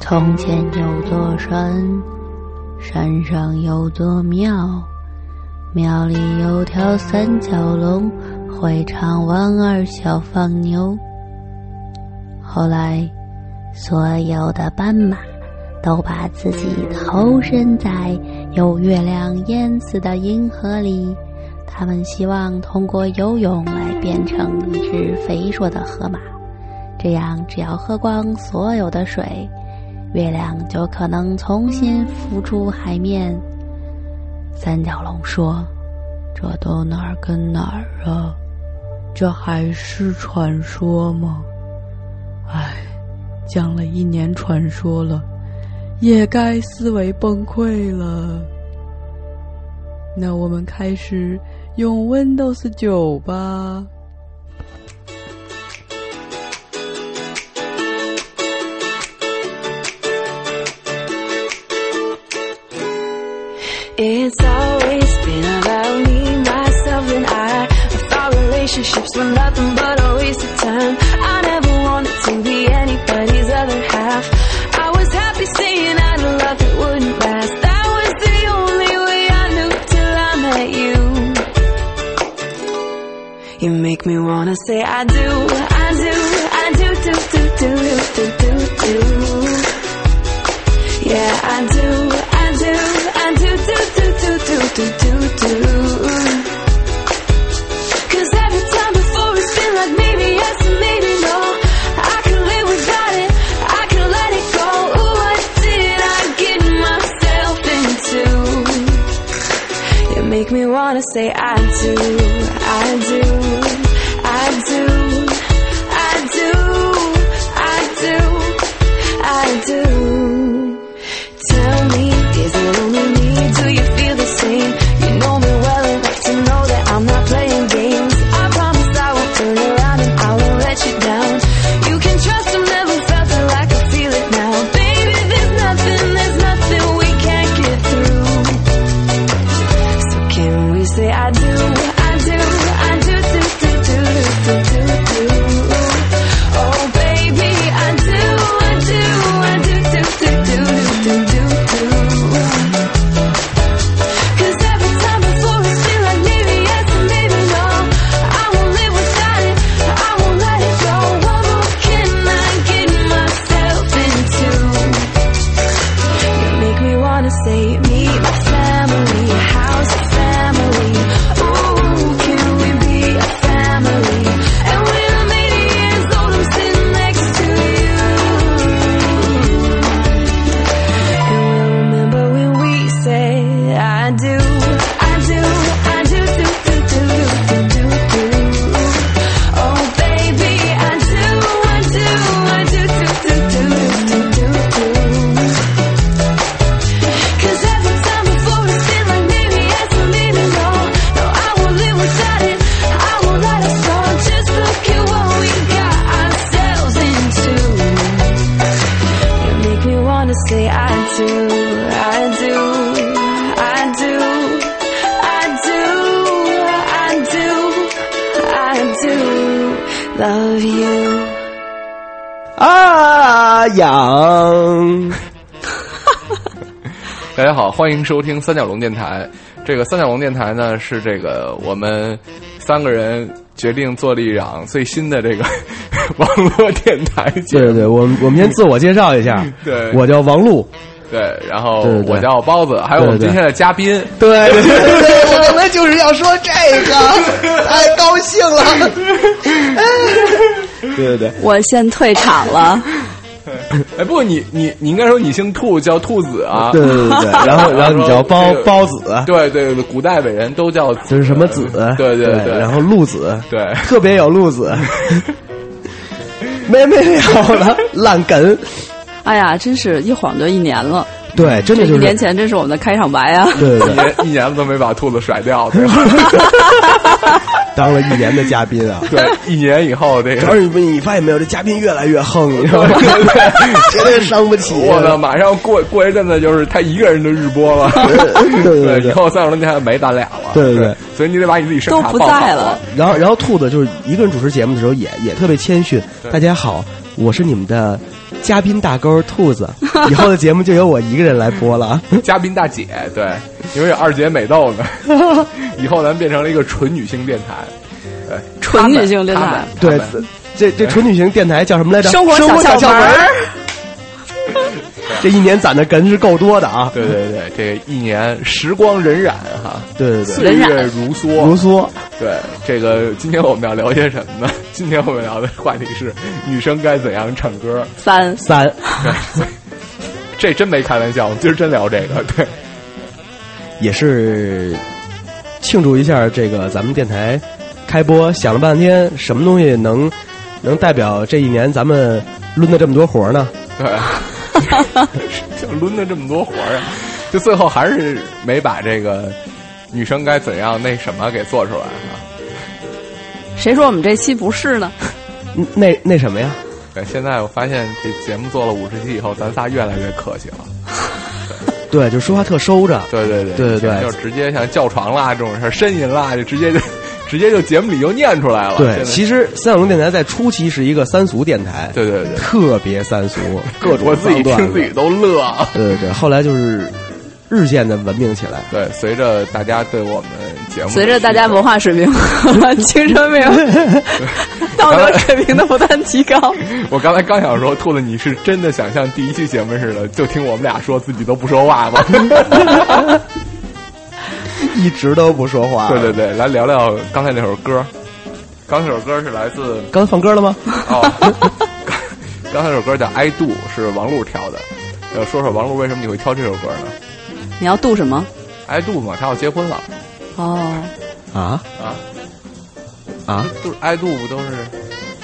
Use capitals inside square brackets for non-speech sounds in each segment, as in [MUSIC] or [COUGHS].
从前有座山，山上有座庙，庙里有条三角龙，会唱弯儿小放牛。后来，所有的斑马都把自己投身在有月亮淹死的银河里，他们希望通过游泳来变成一只肥硕的河马，这样只要喝光所有的水。月亮就可能重新浮出海面。三角龙说：“这都哪儿跟哪儿啊？这还是传说吗？唉，讲了一年传说了，也该思维崩溃了。那我们开始用 Windows 九吧。” It's always been about me, myself, and I. I thought relationships were nothing but a waste of time. I never wanted to be anybody's other half. I was happy saying I love that wouldn't last. That was the only way I knew till I met you. You make me wanna say I do, I do, I do, do, do, do, do, do, do. Yeah, I do, do, do, do, do, do. Cause every time before it's been like maybe yes and maybe no. I can live without it, I can let it go. Ooh, what did I get myself into? You make me wanna say I do, 欢迎收听三角龙电台。这个三角龙电台呢，是这个我们三个人决定做了一档最新的这个 [LAUGHS] 网络电台节目。对对对，我们我们先自我介绍一下，对我叫王璐，对，然后我叫包子，还有我们今天的嘉宾。对 [LAUGHS] 对对对，我刚才就是要说这个，[LAUGHS] 太高兴了。对对对，我先退场了。[LAUGHS] 哎，不过你你你应该说你姓兔，叫兔子啊。对对对对，然后然后你叫包包子，对对对，古代伟人都叫子就是什么子，对对对，然后鹿子，对 [LAUGHS] 特别有路子，没没有了，烂梗，哎呀，真是一晃就一年了。对，真的就是一年前，这是我们的开场白啊！对对对，一年一年都没把兔子甩掉，对吧？[LAUGHS] 当了一年的嘉宾啊。对，一年以后这个，而你你发现没有，这嘉宾越来越横，你知道吗？[LAUGHS] 绝对伤不起。我操，马上过过一阵子就是他一个人的日播了。[LAUGHS] 对对对对以后三十多年没咱俩了。对对对所以你得把你自己声都不卡报好在了。然后，然后兔子就是一个人主持节目的时候也也特别谦逊。大家好，我是你们的嘉宾大钩兔子，以后的节目就由我一个人来播了啊。[LAUGHS] 嘉宾大姐，对，因为有二姐美豆呢，[LAUGHS] 以后咱变成了一个纯女性电台，对，纯女性电台，对，这这纯女性电台叫什么来着？生活小窍门。这一年攒的哏是够多的啊！对对对，这一年时光荏苒哈，对对对，岁月如梭，如梭。对，这个今天我们要聊些什么呢？今天我们聊的话题是女生该怎样唱歌。三三，[LAUGHS] 这真没开玩笑，我们今儿真聊这个。对，也是庆祝一下这个咱们电台开播，想了半天，什么东西能能代表这一年咱们抡的这么多活呢？对，[LAUGHS] 就抡了这么多活儿啊，就最后还是没把这个女生该怎样那什么给做出来啊。谁说我们这期不是呢？[LAUGHS] 嗯那那什么呀？对，现在我发现这节目做了五十期以后，咱仨越来越客气了。对，就说话特收着。对对对对对对就直接像叫床啦这种事儿，呻吟啦，就直接就直接就节目里就念出来了。对，其实三角龙电台在初期是一个三俗电台，对对对，特别三俗，[LAUGHS] 各种我自己听自己都乐。[LAUGHS] 对对对，后来就是日渐的文明起来。对，随着大家对我们节目随着大家文化水平和 [LAUGHS] 青春病、道德水平的不断提高，我刚才刚想说，兔子，你是真的想像第一期节目似的，就听我们俩说自己都不说话吗？一直都不说话。对对对，来聊聊刚才那首歌。刚才那首歌是来自刚才放歌了吗？哦，刚 [LAUGHS] 刚才那首歌叫《I Do》，是王璐挑的。要，说说王璐为什么你会挑这首歌呢你要度什么？？I Do 嘛，他要结婚了哦，啊啊啊！就是 I Do 不都是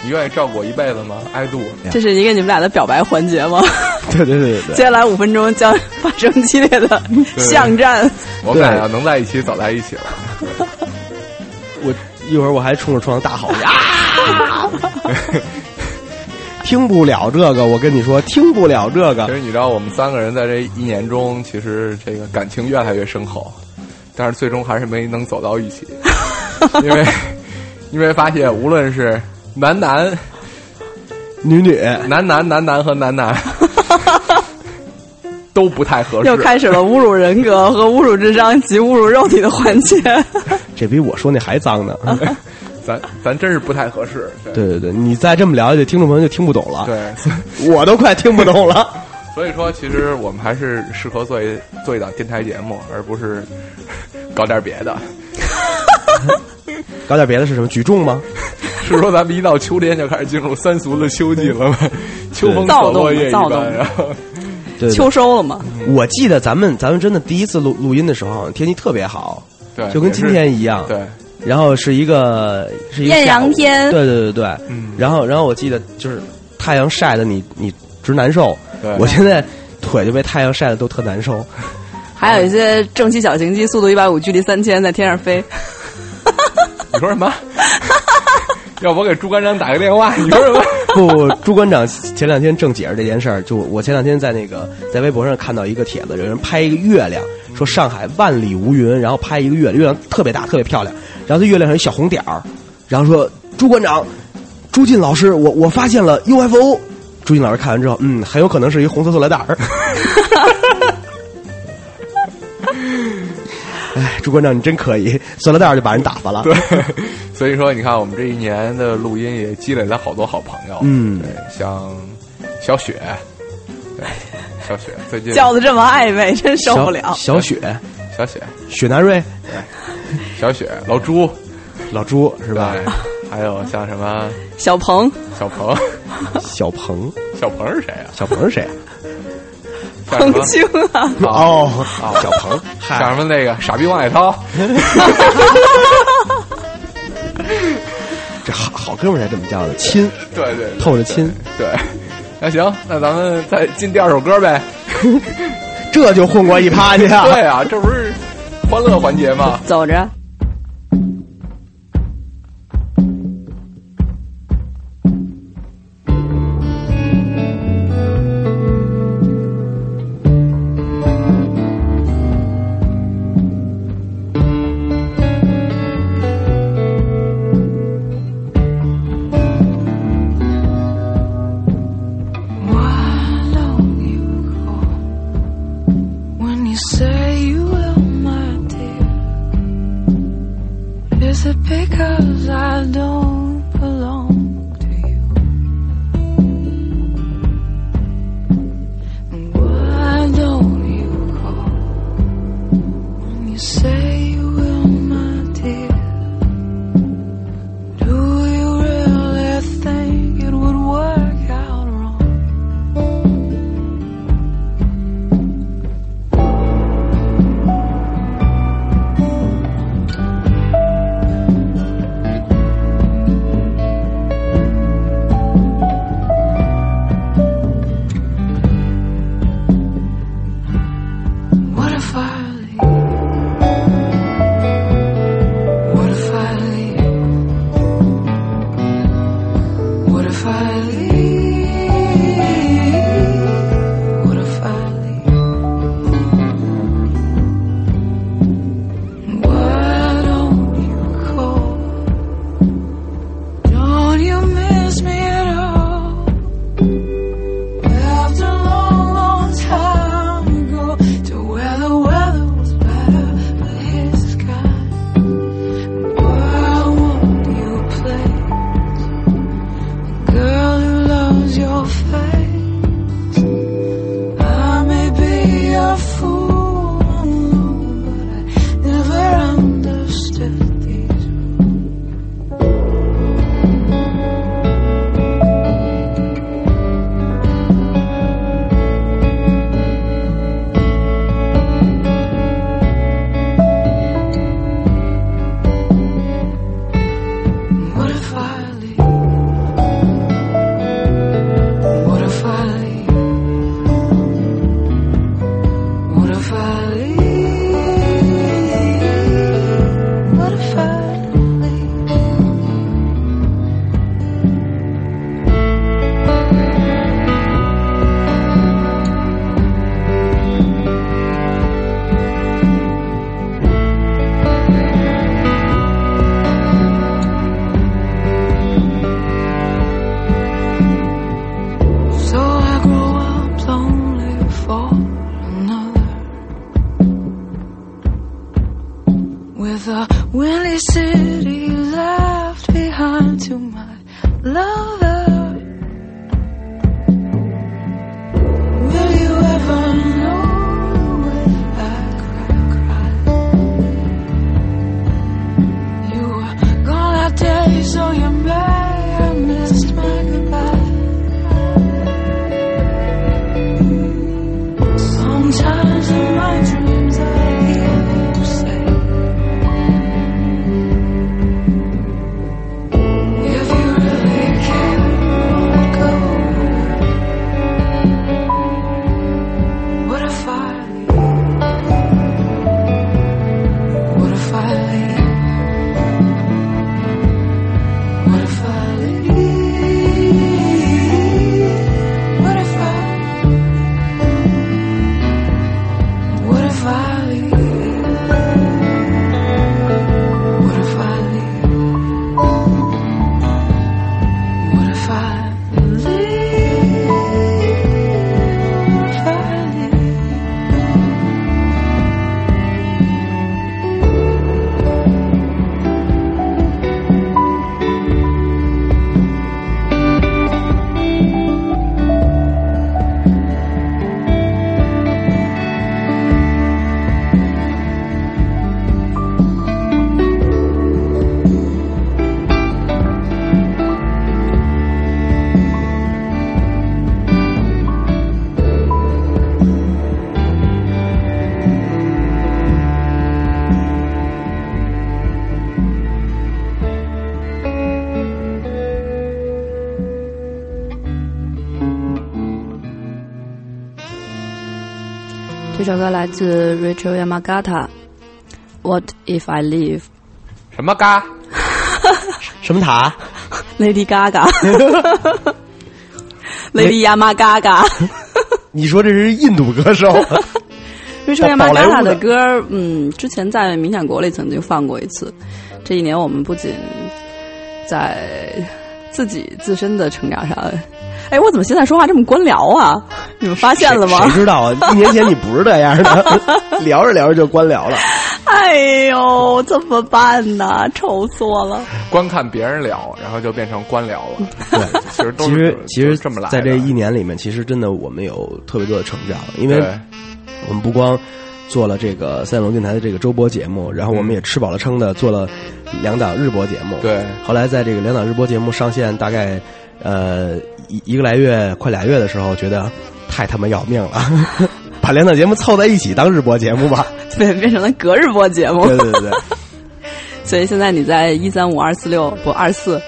你愿意照顾我一辈子吗？I Do，这是一个你们俩的表白环节吗？[LAUGHS] 对对对对对接。下来五分钟将发生激烈的巷战。我们俩要能在一起，早在一起了。[LAUGHS] 我一会儿我还冲着窗大吼呀！[LAUGHS] 听不了这个，我跟你说，听不了这个。其实你知道，我们三个人在这一年中，其实这个感情越来越深厚，但是最终还是没能走到一起，因为因为发现无论是男男、女女，男男、男男和男男 [LAUGHS] 都不太合适。又开始了侮辱人格和侮辱智商及侮辱肉体的环节。[LAUGHS] 这比我说那还脏呢。[LAUGHS] 咱咱真是不太合适。对对对对，你再这么聊下去，听众朋友就听不懂了。对，我都快听不懂了。所以说，其实我们还是适合做一做一档电台节目，而不是搞点别的。搞点别的是什么？举重吗？是说咱们一到秋天就开始进入三俗的秋季了吗？秋风扫落叶一躁动般，然后 [LAUGHS] 对对秋收了吗？我记得咱们咱们真的第一次录录音的时候，天气特别好，对，就跟今天一样。对，然后是一个是一个艳阳天对对对对。嗯然后然后我记得就是太阳晒的你你直难受。对我现在腿就被太阳晒的都特难受。[LAUGHS] 还有一些正七小型机，速度一百五，距离三千，在天上飞。[LAUGHS] 你说什么？[LAUGHS] 要不我给朱馆长打个电话？你说什么？[LAUGHS] 不，朱馆长前两天正解释这件事儿，就我前两天在那个在微博上看到一个帖子，有人拍一个月亮，说上海万里无云，然后拍一个月亮，月亮特别大，特别漂亮，然后这月亮上有一小红点儿，然后说朱馆长，朱进老师，我我发现了 UFO。朱进老师看完之后，嗯，很有可能是一红色塑料袋儿。[LAUGHS] [LAUGHS] 哎，朱馆长你真可以，[LAUGHS] 塑料袋就把人打发了。对，[LAUGHS] 所以说你看，我们这一年的录音也积累了好多好朋友。嗯对，像小雪，对，小雪最近叫的这么暧昧，真受不了。小小雪，小雪，雪南瑞，小雪，老朱老朱是吧？对还有像什么小鹏，小鹏，小鹏，小鹏是谁啊？小鹏是谁啊？像什么彭青啊，哦，小鹏，像嗨，什么那个傻逼王海涛，[LAUGHS] 这好好哥们儿才这么叫的，亲，对对，对透着亲，对。那行，那咱们再进第二首歌呗。[LAUGHS] 这就混过一趴去啊！对啊，这不是欢乐环节吗？走着。这首歌来自 Richard Yamagata，What if I leave？什么嘎？[LAUGHS] 什么塔？Lady Gaga，Lady [LAUGHS] Yamagata。[LAUGHS] 你说这是印度歌手？Richard Yamagata 的歌，嗯，之前在《冥想国》里曾经放过一次。这一年，我们不仅在自己自身的成长上，哎，我怎么现在说话这么官僚啊？[LAUGHS] 你们发现了吗谁？知道啊？一年前你不是这样的，聊着聊着就官僚了。[LAUGHS] 哎呦，怎么办呢？愁死我了！观看别人聊，然后就变成官僚了。[LAUGHS] 对，其实都其实其实这么来。在这一年里面，其实真的我们有特别多的成长，因为我们不光做了这个三龙电台的这个周播节目，然后我们也吃饱了撑的做了两档日播节目。对后来在这个两档日播节目上线大概呃一一个来月快俩月的时候，觉得太他妈要命了，[LAUGHS] 把两档节目凑在一起当日播节目吧。[LAUGHS] 对，变成了隔日播节目。对对对对，[LAUGHS] 所以现在你在一三五二四六不二四，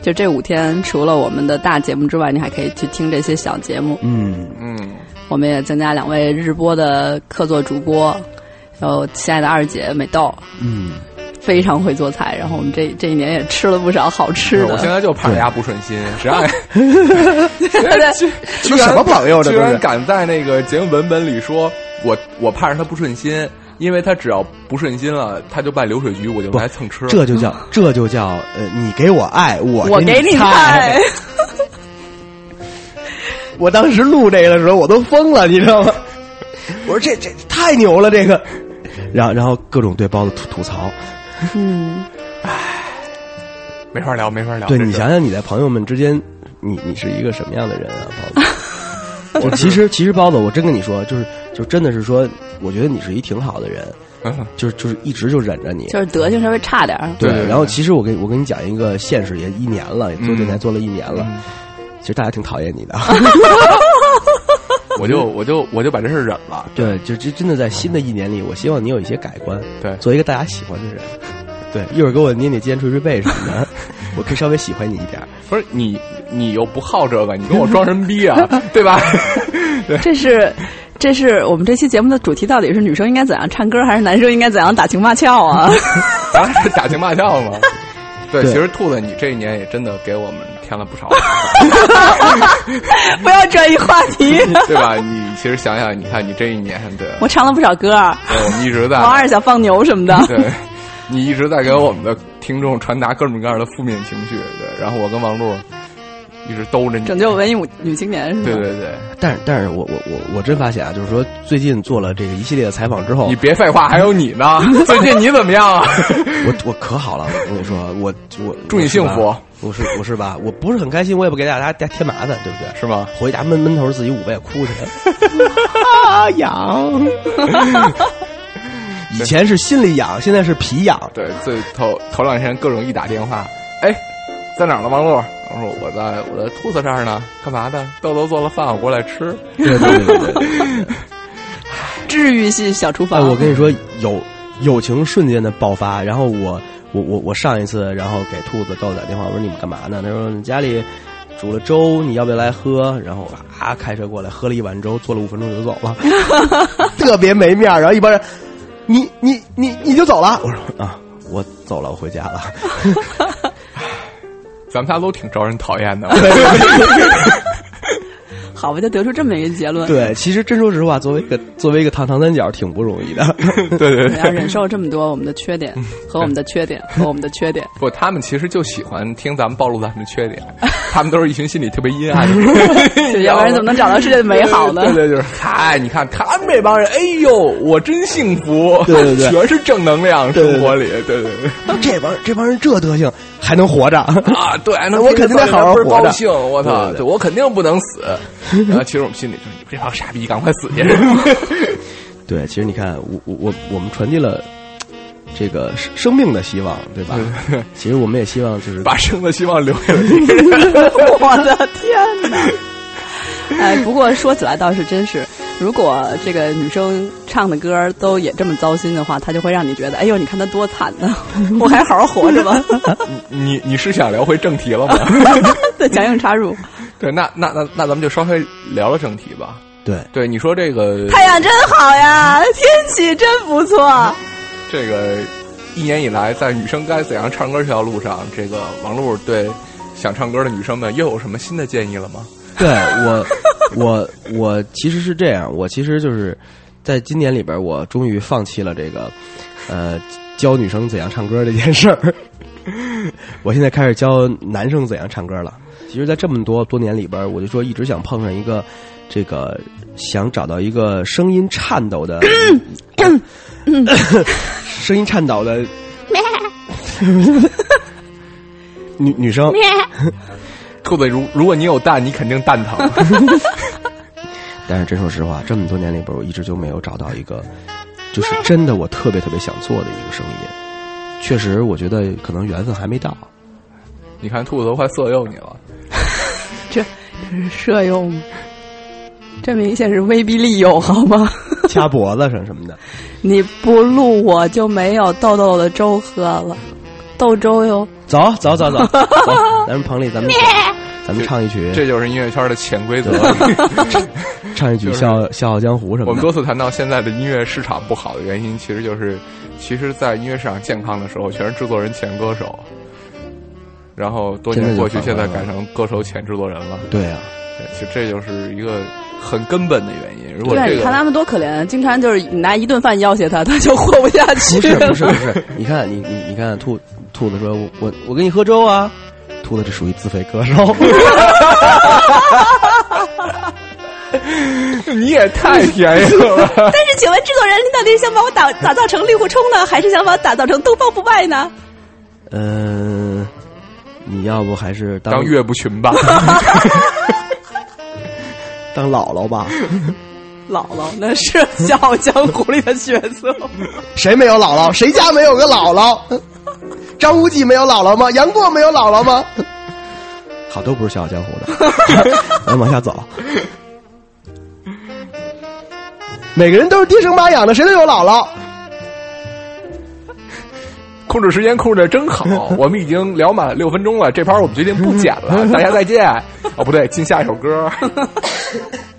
就这五天，除了我们的大节目之外，你还可以去听这些小节目。嗯，嗯，我们也增加两位日播的客座主播，有亲爱的二姐美豆，嗯，非常会做菜。然后我们这这一年也吃了不少好吃的。我现在就怕人家不顺心，谁爱对这什么朋友这居然都是？敢在那个节目文本里说我我怕着他不顺心，因为他只要不顺心了，他就办流水局，我就来蹭吃。这就叫这就叫呃，你给我爱，我我给你给菜菜。。我当时录这个的时候，我都疯了，你知道吗？我说这这太牛了，这个。然后然后各种对包子吐吐槽。嗯，没法聊，没法聊。对你想想，你在朋友们之间，你你是一个什么样的人啊，包子？[LAUGHS] 我其实其实包子，我真跟你说，就是就真的是说，我觉得你是一挺好的人，嗯 [LAUGHS] 就是就是一直就忍着你。就是德行稍微差点儿。对，对然后其实我跟我跟你讲一个现实，也一年了，也做电台做了一年了，嗯其实大家挺讨厌你的。[LAUGHS] 我就我就我就把这事儿忍了。对，就这真的在新的一年里，我希望你有一些改观，对做一个大家喜欢的人。对，一会儿给我捏捏肩、捶捶背什么的，[LAUGHS] 我可以稍微喜欢你一点儿。不是你你又不好这个，你跟我装什么逼啊？[LAUGHS] 对吧？[LAUGHS] 对这是，这是我们这期节目的主题，到底是女生应该怎样唱歌，还是男生应该怎样打情骂俏啊？当然是打情骂俏嘛。对，对其实兔子，你这一年也真的给我们添了不少，[LAUGHS] 不要转移话题。[LAUGHS] 对吧？你其实想想，你看你这一年，对，我唱了不少歌，对我们一直在王二想放牛什么的。对，你一直在给我们的听众传达各种各样的负面情绪，对，然后我跟王璐一直兜着你，拯救文艺女女青年是吧？对对对，但是，但是我我我我真发现啊，就是说最近做了这个一系列的采访之后你，别废话，还有你呢，最近你怎么样啊？[LAUGHS] 我我可好了，我跟你说，我我祝你幸福，我是不是吧？我不是很开心，我也不给大家添添麻烦，对不对？是吗？回家闷闷头自己捂背哭去，啊 [LAUGHS] 痒。[LAUGHS] 以前是心里痒，现在是皮痒。对，最头头两天各种一打电话，哎，在哪儿呢，王璐？我说我在我在兔子这儿呢，干嘛呢？豆豆做了饭，我过来吃。对对对对对。[LAUGHS] 治愈系小厨哎，房。我跟你说，友友情瞬间的爆发。然后我我我我上一次，然后给兔子豆子打电话，我说你们干嘛呢？他说你家里煮了粥，你要不要来喝？然后啊，开车过来喝了一碗粥，坐了五分钟就走了，[LAUGHS] [LAUGHS] 特别没面儿。然后一帮人，你你你你就走了？我说啊，我走了，我回家了。[LAUGHS] 咱们仨都挺招人讨厌的。好吧，就得出这么一个结论。对，其实真说实话，作为一个作为一个烫唐三角，挺不容易的。[LAUGHS] 对对对。我要忍受这么多我们的缺点 [LAUGHS] 和我们的缺点和我们的缺点。不，他们其实就喜欢听咱们暴露咱们的缺点，他们都是一群心里特别阴暗的人，[LAUGHS] 对要不然怎么能找到世界的美好呢？对对，就是嗨，你看他们这帮人，哎呦，我真幸福，对对对全是正能量，对对生活里，对对对。这帮这帮人这德行还能活着？啊，对，那我肯定得好好活着高兴，我操，对对对对我肯定不能死。[LAUGHS] 然后其实我们心里就是你们这帮傻逼，赶快死去！[LAUGHS] 对，其实你看，我我我我们传递了这个生生命的希望，对吧？其实我们也希望就是把生的希望留给了别人。[LAUGHS] 我的天哪！哎，不过说起来倒是真是，如果这个女生唱的歌都也这么糟心的话，她就会让你觉得，哎呦，你看她多惨呢，我还好好活着吧。你你是想聊回正题了吗？再强行插入，对，那那那那咱们就稍微聊聊正题吧。对对，你说这个太阳真好呀，天气真不错。这个一年以来，在女生该怎样唱歌这条路上，这个王璐对想唱歌的女生们又有什么新的建议了吗？[LAUGHS] 对我我我其实是这样，我其实就是在今年里边，我终于放弃了这个呃教女生怎样唱歌这件事儿。[LAUGHS] 我现在开始教男生怎样唱歌了。其实，在这么多多年里边，我就说一直想碰上一个，这个想找到一个声音颤抖的，[LAUGHS] 声音颤抖的女女生。[LAUGHS] 兔子，如如果你有蛋，你肯定蛋疼。[LAUGHS] 但是真说实话，这么多年里边，我一直就没有找到一个，就是真的我特别特别想做的一个声音。确实，我觉得可能缘分还没到。你看，兔子都快色诱你了。[LAUGHS] 这这是摄用，这明显是威逼利诱，好吗？[LAUGHS] 掐脖子上什么的，你不录我就没有豆豆的粥喝了，豆粥哟。走走走走 [LAUGHS] 走，咱们棚里咱们咱们唱一曲，这就是音乐圈的潜规则。唱一曲《就是笑《笑傲江湖》什么的。我们多次谈到现在的音乐市场不好的原因，其实就是，其实，在音乐市场健康的时候，全是制作人前歌手。然后多年过去，现在改成歌手前制作人了。对啊，实这就是一个很根本的原因。如果你看他们多可怜，经常就是你拿一顿饭要挟他，他就活不下去。不是不是不是，你看你你你看兔兔子说，我我我给你喝粥啊，兔子这属于自费歌手。[LAUGHS] 你也太便宜了吧。[LAUGHS] 但是，请问制作人，你到底是想把我打打造成令狐冲呢，还是想把我打造成东方不败呢？嗯，你要不还是当当岳不群吧，[LAUGHS] 当姥姥吧？姥姥那是《笑傲江湖》里的角色。谁没有姥姥？谁家没有个姥姥？张无忌没有姥姥吗？杨过没有姥姥吗？好，都不是《笑傲江湖》的，[LAUGHS] 咱们往下走。每个人都是爹生妈养的，谁都有姥姥。控制时间控制的真好。[LAUGHS] 我们已经聊满了六分钟了，这盘我们决定不剪了，大家再见。哦，不对，进下一首歌。[LAUGHS]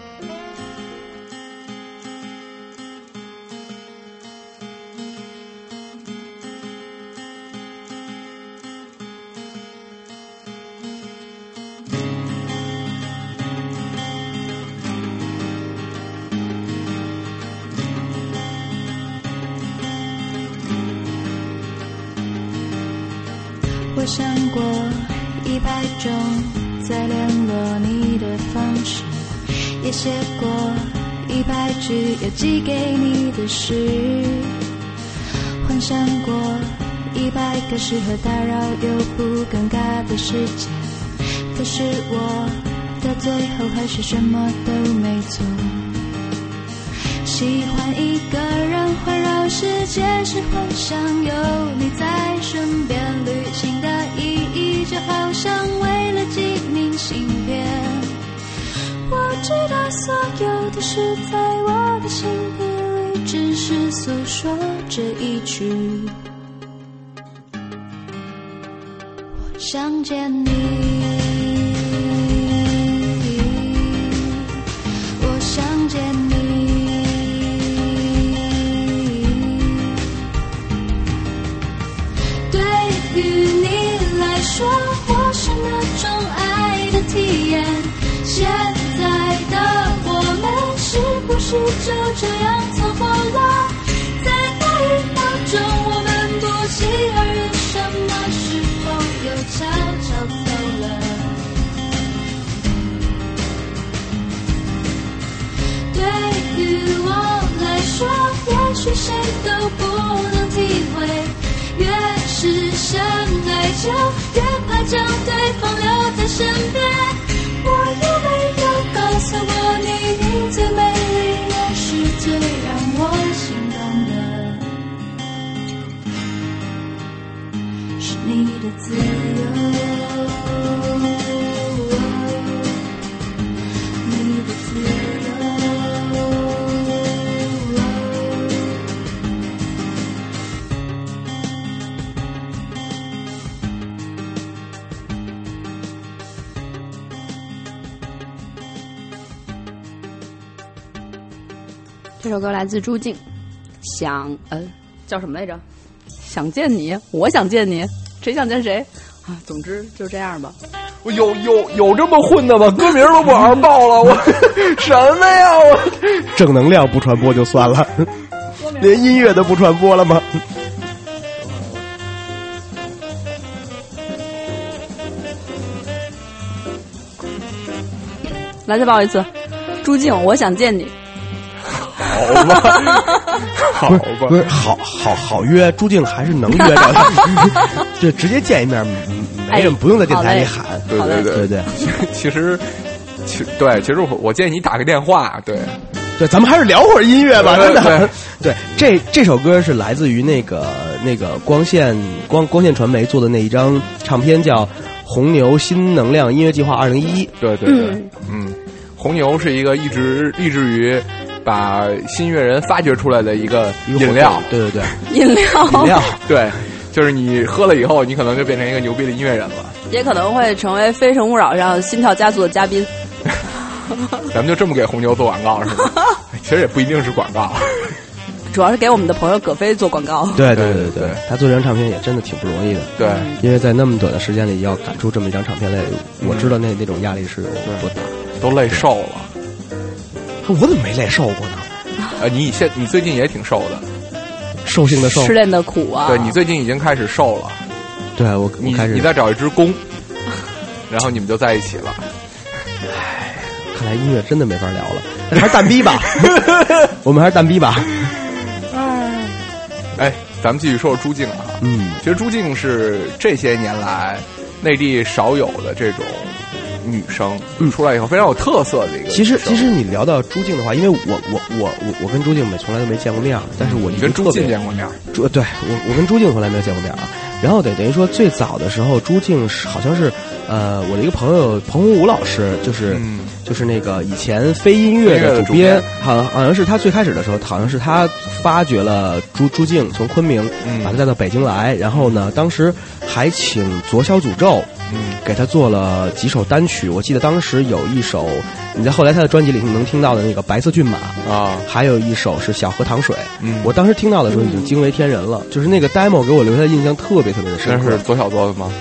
寄给你的诗，幻想过一百个适合打扰又不尴尬的时间，可是我到最后还是什么都没做。喜欢一个人环绕世界，是幻想有你在身边。旅行的意义就好像为了寄明信片。我知道所有的事在我的心底里，只是诉说这一句。我想见你。谁都不能体会。越是深爱就越怕将对方留在身边。我有没有告诉过你，你最美丽也是最让我心动的，是你的自由，首歌来自朱静，想呃叫什么来着？想见你，我想见你，谁想见谁啊？总之就这样吧。我有有有这么混的吗？歌名都不好好报了，我 [LAUGHS] 什么呀？我 [LAUGHS] 正能量不传播就算了，[LAUGHS] 连音乐都不传播了吗？来再报一次。朱静，我想见你。[LAUGHS] 好吧，好吧不，是好好好约，朱静还是能约着的，[LAUGHS] 就直接见一面，嗯没人哎不用在电台里好喊，对对对。对 [LAUGHS] 其实，其对，其实我我建议你打个电话，对，对，咱们还是聊会儿音乐吧，真的对。对，这这首歌是来自于那个那个光线光光线传媒做的那一张唱片，叫《红牛新能量音乐计划二零一一》。对对对，嗯，红牛是一个一直立志于把新乐人发掘出来的一个一个饮料，对对对，饮料，饮料。[LAUGHS] 对，就是你喝了以后，你可能就变成一个牛逼的音乐人了。也可能会成为《非诚勿扰》上心跳加速的嘉宾。[LAUGHS] [LAUGHS] 咱们就这么给红牛做广告是吗？其实也不一定是广告，主要是给我们的朋友葛飞做广告。对对对对对他做这张唱片也真的挺不容易的。对，因为在那么短的时间里要赶出这么一张唱片来，我知道那那种压力是有多大。都累瘦了。我怎么没累瘦过呢？呃，你现你最近也挺瘦的，兽性的兽失，恋的苦啊！对你最近已经开始瘦了。对我我你开始你再找一只公，[LAUGHS] 然后你们就在一起了。看来音乐真的没法聊了，还是蛋逼吧，[LAUGHS] 我们还是蛋逼吧。哎，咱们继续说说朱静啊。嗯，其实朱静是这些年来内地少有的这种女生，嗯出来以后非常有特色的一个。其实其实你聊到朱静的话，因为我我我我我跟朱静没从来都没见过面，但是我跟朱静见过面，朱对我我跟朱静从来没有见过面啊。然后等等于说最早的时候，朱静是好像是呃我的一个朋友彭洪武老师，就是、嗯就是那个以前非音乐的主编编，好像好像是他最开始的时候，好像是他发掘了朱朱静从昆明嗯把他带到北京来，然后呢，当时还请左小诅咒。嗯给他做了几首单曲，我记得当时有一首，你在后来他的专辑里能听到的那个《白色骏马》，啊，还有一首是《小河淌水》。嗯我当时听到的时候已经惊为天人了，就是那个 demo 给我留下的印象特别特别的深刻。那是左小做的吗？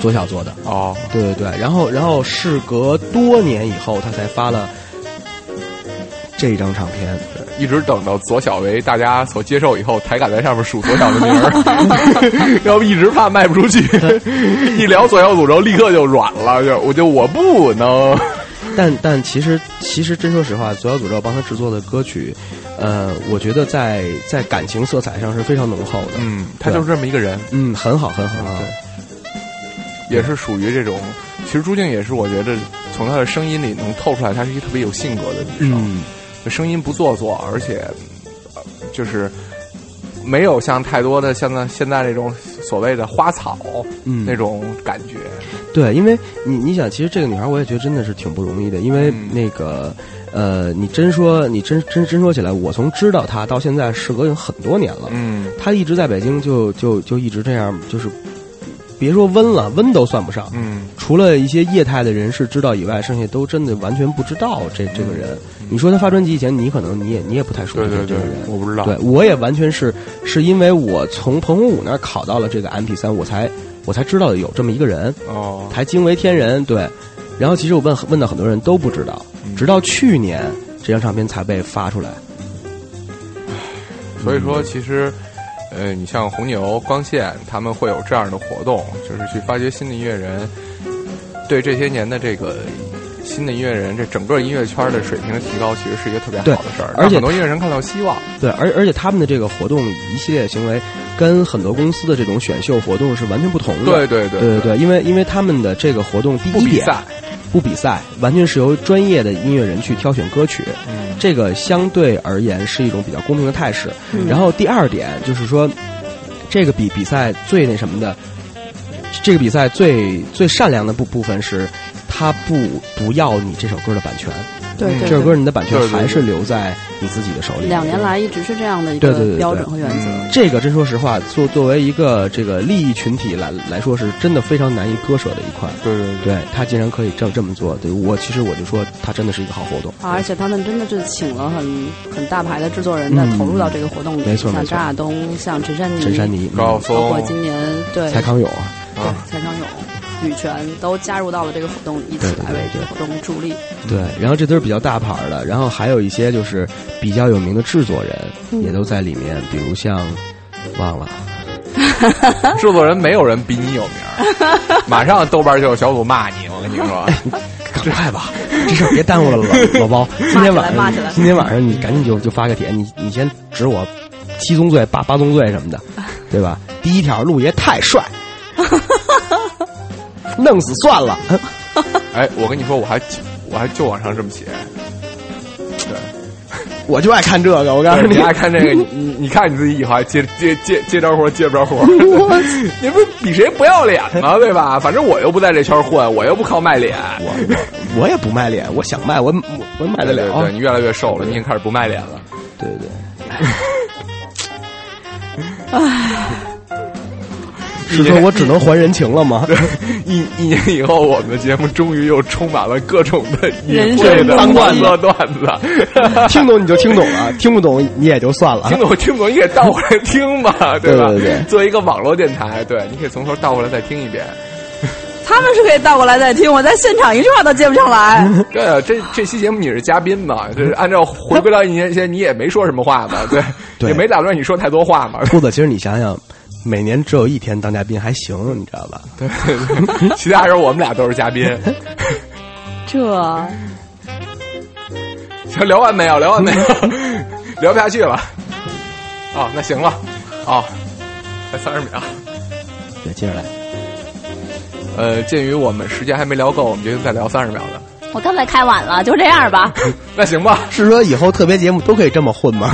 左小做的，哦，对对对。然后然后事隔多年以后，他才发了这一张唱片。一直等到左小为大家所接受以后，才敢在上面数左小的名儿，[LAUGHS] 要不一直怕卖不出去。一聊左小诅咒，立刻就软了，就我就我不能。[LAUGHS] 但但其实其实真说实话，左小诅咒帮他制作的歌曲，呃，我觉得在在感情色彩上是非常浓厚的。嗯，他就是这么一个人，嗯，很好很好。也是属于这种。其实朱静也是，我觉得从她的声音里能透出来，她是一个特别有性格的女生。嗯，声音不做作，而且呃就是没有像太多的像那现在这种所谓的花草、嗯那种感觉。对，因为你你想，其实这个女孩我也觉得真的是挺不容易的，因为嗯那个。呃，你真说，你真真真说起来，我从知道她到现在，时隔有很多年了。嗯，她一直在北京就，就就一直这样，就是别说温了，温都算不上。嗯，除了一些业态的人士知道以外，剩下都真的完全不知道这这个人。你说他发专辑以前，你可能你也你也不太熟悉这个人，，我不知道。对，我也完全是是因为我从彭洪武那儿考到了这个 MP 三，我才我才知道有这么一个人，哦，才惊为天人。对，然后其实我问问到很多人都不知道，嗯直到去年这张唱片才被发出来。所以说其实。呃，你像红牛、光线，他们会有这样的活动，就是去发掘新的音乐人，对这些年的这个新的音乐人，这整个音乐圈的水平的提高，其实是一个特别好的事儿，而且很多音乐人看到希望。对，而而且他们的这个活动一系列行为，跟很多公司的这种选秀活动是完全不同的。对对对对对对，因为因为他们的这个活动第一点不比赛，完全是由专业的音乐人去挑选歌曲。嗯，这个相对而言是一种比较公平的态势。嗯然后第二点就是说，这个比比赛最那什么的，这个比赛最最善良的部部分是，他不不要你这首歌的版权，嗯对对。这首歌你的版权还是留在你自己的手里。两年来一直是这样的一个标准和原则。嗯。这个真说实话，作作为一个这个利益群体来来说，是真的非常难以割舍的一块。对对对。对他竟然可以这这么做，对我其实我就说他真的是一个好活动。啊而且他们真的是请了很很大牌的制作人在嗯投入到这个活动里，像没错。像张亚东、像陈珊妮、陈珊妮、包括今年对。蔡康永，对啊，蔡康永、羽泉都加入到了这个活动，一起来为这个活动助力。对，然后这都是比较大牌儿的，然后还有一些就是比较有名的制作人、嗯也都在里面，比如像忘了，[LAUGHS] 制作人没有人比你有名，马上豆瓣就有小组骂你，我跟你说。[LAUGHS] 赶快吧，这事儿别耽误了，老老包。今天晚上今天晚上你赶紧就就发个帖，你你先指我七宗罪、八八宗罪什么的，[LAUGHS] 对吧？第一条，陆爷太帅，弄死算了。[LAUGHS] 哎，我跟你说，我还我还就往上这么写。对，[LAUGHS] 我就爱看这个，我告诉你你，爱看这个，你你你看你自己以后还接接接接着活接不着活，[LAUGHS] 你不是比谁不要脸吗？对吧？反正我又不在这圈混，我又不靠卖脸。我我我也不卖脸，我想卖，我我我卖得了。对对，你越来越瘦了，你已经开始不卖脸了。对对。[LAUGHS] 是说我只能还人情了吗？[LAUGHS] 一一年以后，我们的节目终于又充满了各种的人隐晦的生欢乐段段子。[LAUGHS] 听懂你就听懂了，听不懂你也就算了。听懂听不懂，你也倒过来听吧，吧？对对对作为一个网络电台，对，你可以从头倒过来再听一遍。他们是可以倒过来再听，我在现场一句话都接不上来。对啊，这这期节目你是嘉宾嘛？就是按照回归到一年前，你也没说什么话嘛，对，对也没打断你说太多话嘛。兔子，其实你想想，每年只有一天当嘉宾还行，你知道吧？对对对，[LAUGHS] 其他时候我们俩都是嘉宾。这行，聊完没有？聊完没有？[LAUGHS] 聊不下去了。哦，那行了。哦，还三十秒。对，接着来。呃，鉴于我们时间还没聊够，我们决定再聊三十秒的。我刚才开晚了，就这样吧。[LAUGHS] 那行吧。是说以后特别节目都可以这么混吗？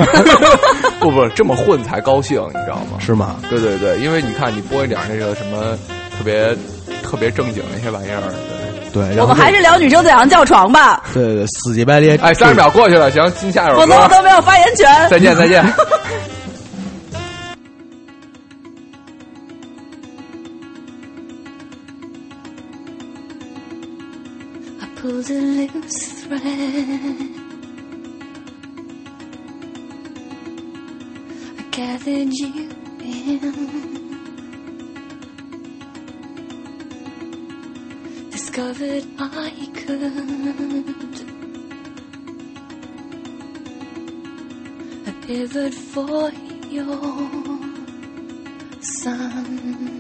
不不，这么混才高兴，你知道吗？是吗？对对对，因为你看，你播一点那个什么特别特别正经那些玩意儿，对。对，我们还是聊女生怎样叫床吧。对对对，死乞白赖。哎，三十秒过去了，行，进下一首否则我。都没有发言权。再见再见。Pulled a loose thread. Gathered you in. Discovered I could. I pivoted for your sun.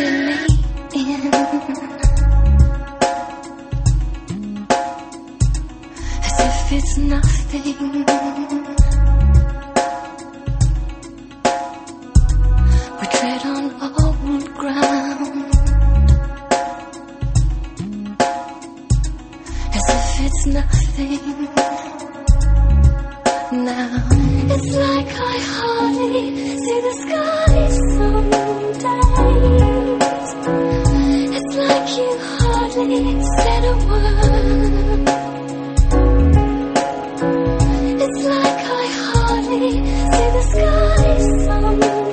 to me. See the sky some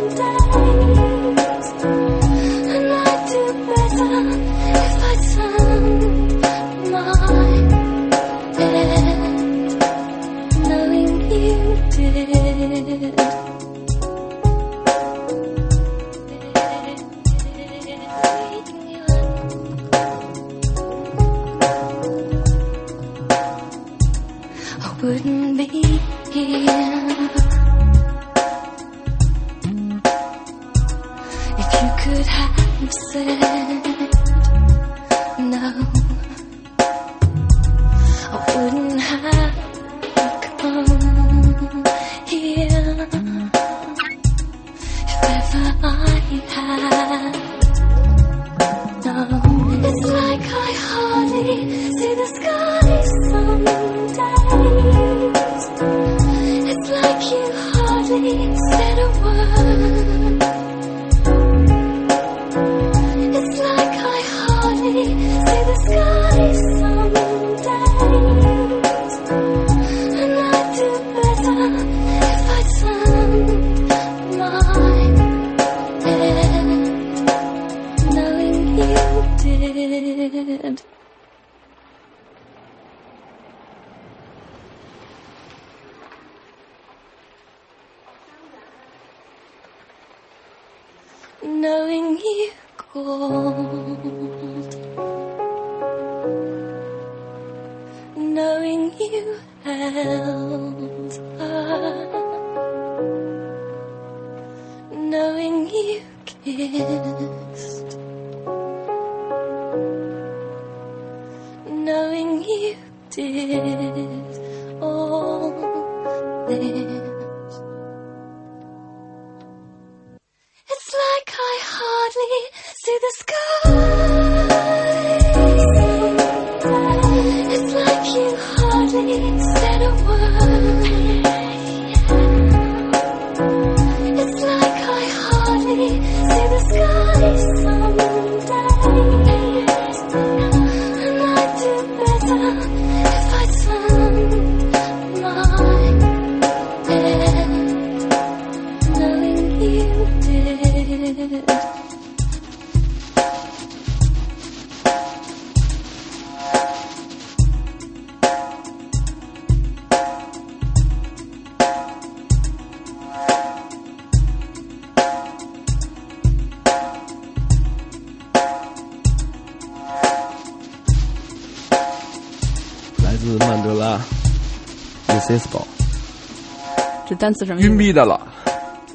单词什么？晕逼的了，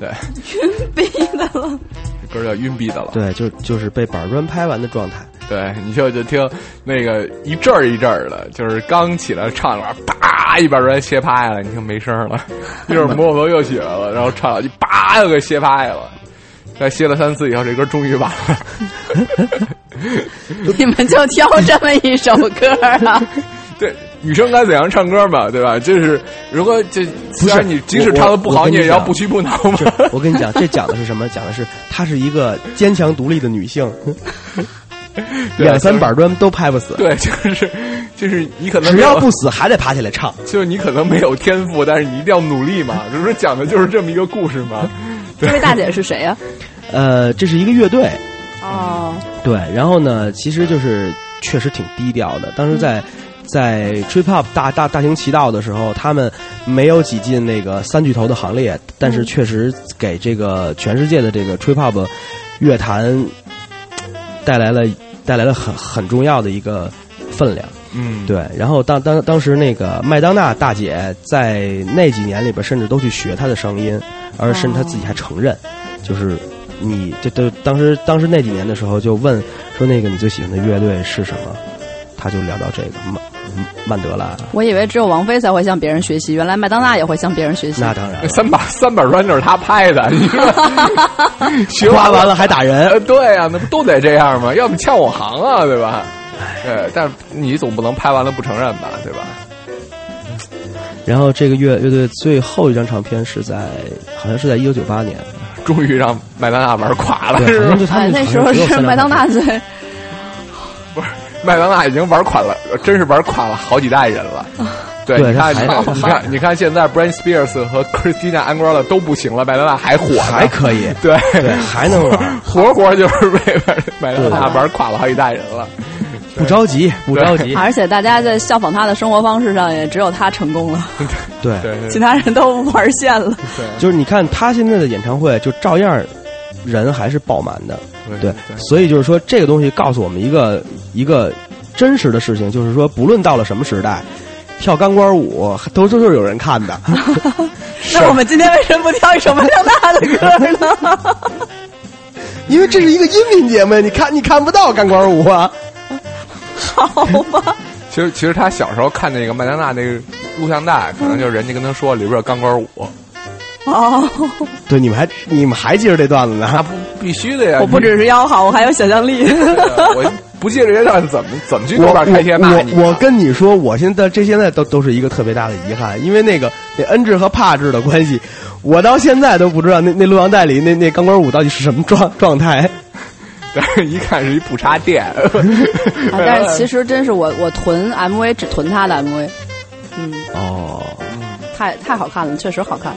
对，晕逼的了。这歌叫晕逼的了。对，就就是被板砖拍完的状态。对，你就就听那个一阵儿一阵儿的，就是刚起来唱两把，叭一板砖歇拍了，你听没声了，[LAUGHS] 一会儿摩托又起来了，然后唱两句，叭又给歇拍了，再歇了三次以后，这歌终于完了。[LAUGHS] 你们就挑这么一首歌啊？[LAUGHS] 对，女生该怎样唱歌嘛，对吧？就是如果这虽然你即使唱的不好，你也要不屈不挠嘛。[LAUGHS] 我跟你讲，这讲的是什么？讲的是她是一个坚强独立的女性，[LAUGHS] 两三板砖都拍不死，对，就是就是你可能只要不死还得爬起来唱。就是你可能没有天赋，但是你一定要努力嘛。就是说讲的就是这么一个故事嘛。[LAUGHS] 这位大姐是谁呀、呃，这是一个乐队，哦，对，然后呢，其实就是确实挺低调的。当时在、在 trip hop 大大大行其道的时候，他们没有挤进那个三巨头的行列，但是确实给这个全世界的这个 trip hop 乐坛 [TSK] 带来了带来了很很重要的一个分量。嗯，对，然后当当当时那个麦当娜大姐在那几年里边，甚至都去学她的声音，而甚至她自己还承认，就是你这都当时当时那几年的时候，就问说那个你最喜欢的乐队是什么，他就聊到这个曼曼德拉，我以为只有王菲才会向别人学习，原来麦当娜也会向别人学习。那当然，三把三板砖就是他拍的，你 [LAUGHS] 说学夸完了还打人呃，[LAUGHS] 对呀、那不都得这样吗？要不欠我行啊，对吧？对，但是你总不能拍完了不承认吧，对吧？然后这个乐乐队最后一张唱片是在好像是在一九九八年，终于让麦当娜玩垮了，对，是吧就他哎，那时候是麦当娜最麦当娜已经玩垮了，真是玩垮了好几代人了。对，对你看，他你看，你看，你看，现在 Britney Spears 和 Christina Aguilera 都不行了，麦当娜还火，还可以，[LAUGHS] 对对，还能玩，[LAUGHS] 活活就是被麦当娜玩垮了好几代人了。不着急，不着急，而且大家在效仿他的生活方式上，也只有他成功了，[LAUGHS] 对对对其他人都玩线了。对就是你看他现在的演唱会，就照样人还是爆满的，对对，所以就是说这个东西告诉我们一个一个真实的事情，就是说不论到了什么时代，跳钢管舞都都是有人看的。[LAUGHS] 那我们今天为什么不跳一首麦当娜的歌呢？[LAUGHS] 因为这是一个音频节目，你看你看不到钢管舞啊。好吧，其实其实他小时候看那个麦当娜那个录像带，可能就是人家跟他说里边有钢管舞，哦，对，你们还你们还记着这段子呢？那不必须的呀。我不只是腰好，我还有想象力。我不记得这段怎么怎么去我豆瓣开贴骂你啊我我跟你说，我现在这现在都都是一个特别大的遗憾，因为那个那恩智和帕智的关系，我到现在都不知道那那录像带里那那钢管舞到底是什么状状态。但是，一看是一不插电。啊但是其实真是我我囤 MV 只囤他的 MV，嗯，哦，太太好看了，确实好看。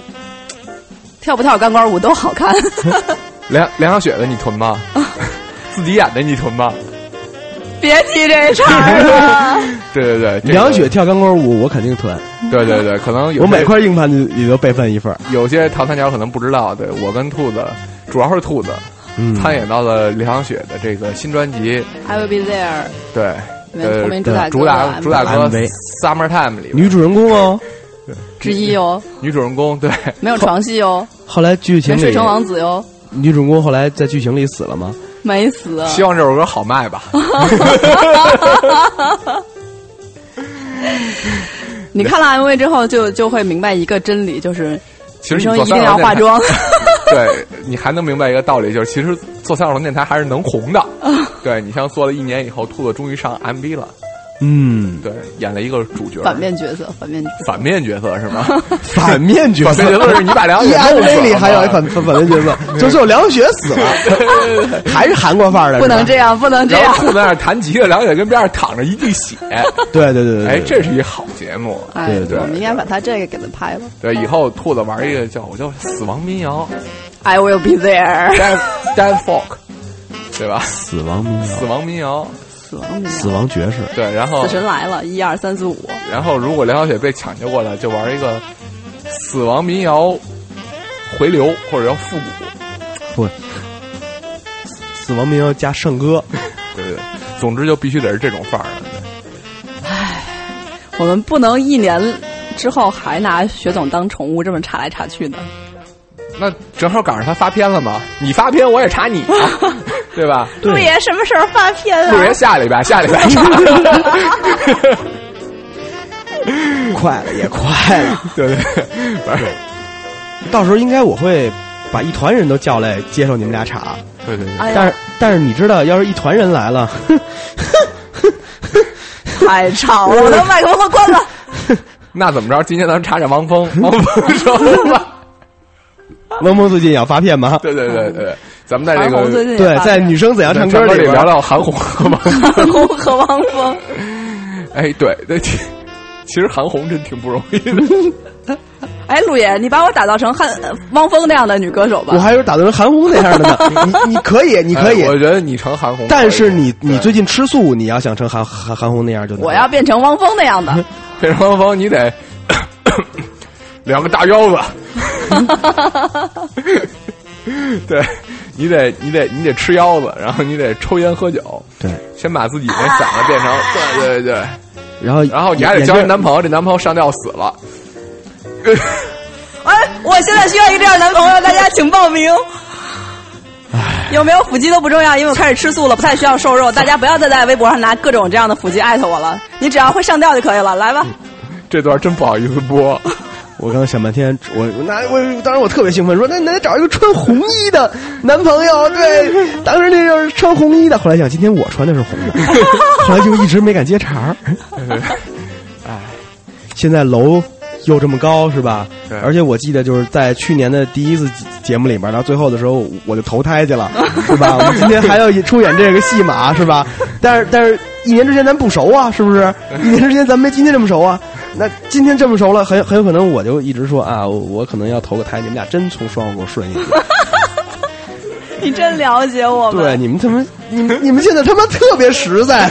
跳不跳钢管舞都好看。[LAUGHS] 梁梁小雪的你囤吗？[LAUGHS] 自己演的你囤吗？别提这事儿了。[LAUGHS] 对对对，这个梁雪跳钢管舞，我肯定囤，对对对，可能有我每块硬盘里都备份一份。有些唐三角可能不知道，对我跟兔子，主要是兔子嗯参演到了梁小雪的这个新专辑，I will be there，对，呃打歌主打主打歌《Summertime》里边，女主人公哦，之一哦，女主人公对，没有床戏哦，后来剧情里没睡成王子哟，女主人公后来在剧情里死了吗？没死。希望这首歌好卖吧。[LAUGHS] 你看了 MV 之后，就就会明白一个真理，就是其实女生一定要化妆。[LAUGHS] 对你还能明白一个道理，就是其实做三小龙电台还是能红的。对你像做了一年以后，兔子终于上 MV 了，嗯，对，演了一个主角，反面角色，反面角色。反面角色是吗？[LAUGHS] 反面角色，反面角色是你把梁一雪弄死里还有一吗反反反面角色，就是有梁雪死了，还是韩国范儿的，不能这样，不能这样。然后兔子在那儿弹吉他，梁雪跟边上躺着一地血。[LAUGHS] 对对对对，哎，这是一好节目。哎，对对我们应该把他这个给他拍了。对，以后兔子玩一个叫我叫死亡民谣 I will be there。，dead dead folk，对吧？死亡民谣，死亡民谣，死亡民死亡爵士，对，然后死神来了，一二三四五。然后如果梁小雪被抢救过来，就玩一个死亡民谣回流或者叫复古，不，死亡民谣加圣歌，对对，对总之就必须得是这种范儿的。我们不能一年之后还拿雪总当宠物这么查来查去的。那正好赶上他发片了嘛，你发片我也查你啊，[LAUGHS] 对吧？陆爷什么时候发片陆爷下礼拜下礼拜。查，[LAUGHS] 快了也快了，对对。对，反正到时候应该我会把一团人都叫来接受你们俩场，对对对，哎但是，但是你知道，要是一团人来了，太吵了，我的麦克风都关了。[LAUGHS] 那怎么着？今天咱们查查王峰，王峰说吧，[LAUGHS] 汪峰最近也要发片吗？[LAUGHS] 对对对对，咱们在这个对，在女生怎样唱歌里里聊聊韩红和汪峰。韩红和汪峰，[LAUGHS] 哎，对对，其其实韩红真挺不容易的。哎，陆爷，你把我打造成韩呃汪峰那样的女歌手吧我。还有打造成韩红那样的呢。你你可以，你可以哎，我觉得你成韩红，但是你你最近吃素，你要想成韩韩韩红那样就难我要变成汪峰那样的。变成汪峰，你得 [COUGHS] 两个大腰子，[LAUGHS] 对你得你得你得吃腰子，然后你得抽烟喝酒，对，先把自己那嗓子变成对对对，然后然后你还得交一男朋友，这男朋友上吊死了，哎，我现在需要一个这样的男朋友，大家请报名。有没有腹肌都不重要，因为我开始吃素了，不太需要瘦肉。大家不要再在微博上拿各种这样的腹肌艾特我了，你只要会上吊就可以了。来吧，这段真不好意思播。我刚想半天，我那我当时我特别兴奋，说那那得找一个穿红衣的男朋友。对，当时那就是穿红衣的。后来想，今天我穿的是红的，[LAUGHS] 后来就一直没敢接茬儿。[LAUGHS] 哎，现在楼又这么高，是吧对？而且我记得就是在去年的第一次节目里边，到最后的时候我就投胎去了，是吧？我们今天还要出演这个戏码，是吧？但是但是一年之前咱不熟啊，是不是？一年之前咱没今天这么熟啊。那今天这么熟了，很很有可能我就一直说啊，我我可能要投个胎，你们俩真从双户口顺下去。[LAUGHS] 你真了解我们。对，你们他妈，你们你们现在他妈特别实在。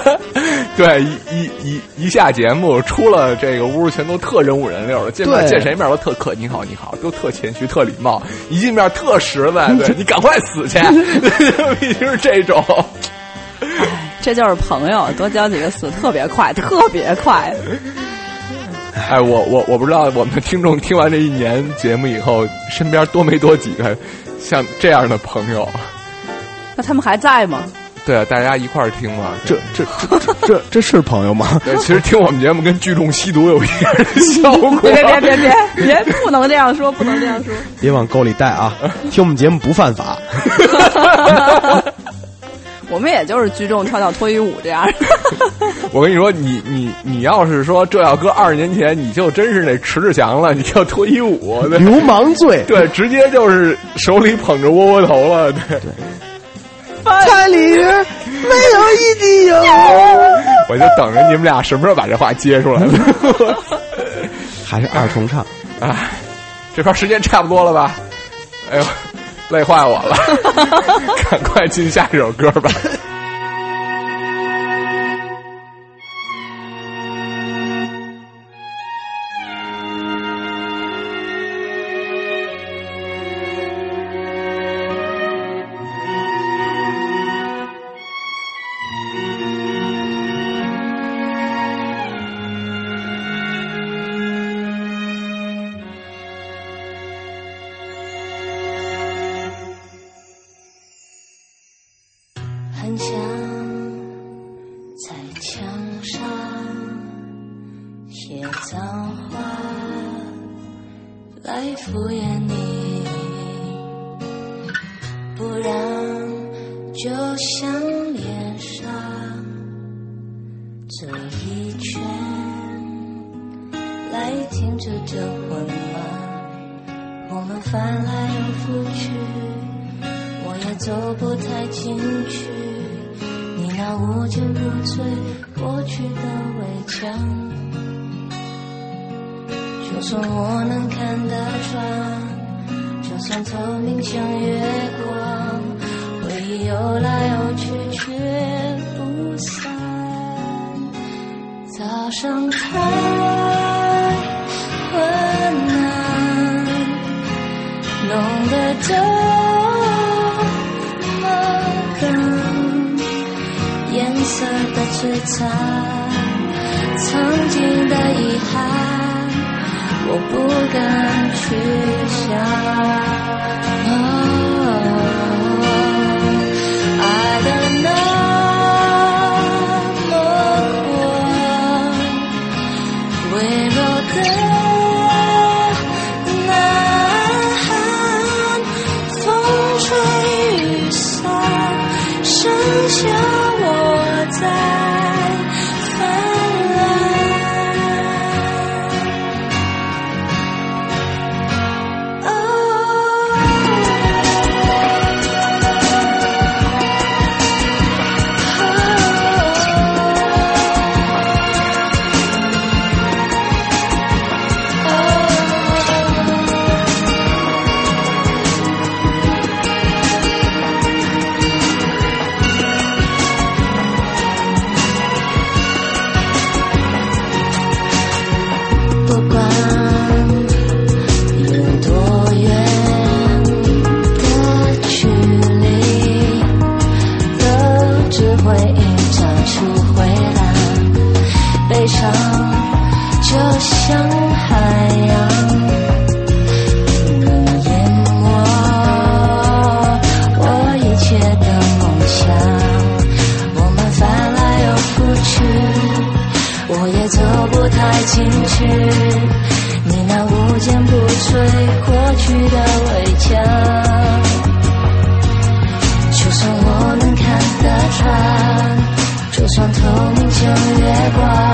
[LAUGHS] 对，一一一一下节目出了这个屋，全都特人五人六的，见面见谁面都特客，你好你好，都特谦虚特礼貌，一见面特实在，对 [LAUGHS] 你赶快死去，必须是这种。这就是朋友，多交几个死特别快，特别快。哎，我我我不知道我们的听众听完这一年节目以后，身边多没多几个像这样的朋友。那他们还在吗？对啊，大家一块儿听嘛。这这这这这这是朋友吗？[LAUGHS] 对，其实听我们节目跟聚众吸毒有一样的效果。别别别别别别，不能这样说，不能这样说。别往沟里带啊！听我们节目不犯法。[LAUGHS] 我们也就是聚众跳跳脱衣舞这样。[LAUGHS] 我跟你说，你你你要是说这要搁二十年前，你就真是那迟志强了，你跳脱衣舞，对流氓罪，对，直接就是手里捧着窝窝头了，对。菜 [LAUGHS] 里边没有一滴油。我就等着你们俩什么时候把这话接出来呢？还是二重唱，[LAUGHS] 哎，这块时间差不多了吧？哎呦，累坏我了，[LAUGHS] 赶快进下一首歌吧。翻来又覆去我也走不太进去你那无坚不摧过去的围墙。就算我能看得穿就算透明像月光回忆游来游去却不散。早上好是他曾经的遗憾我不敢去想。正月光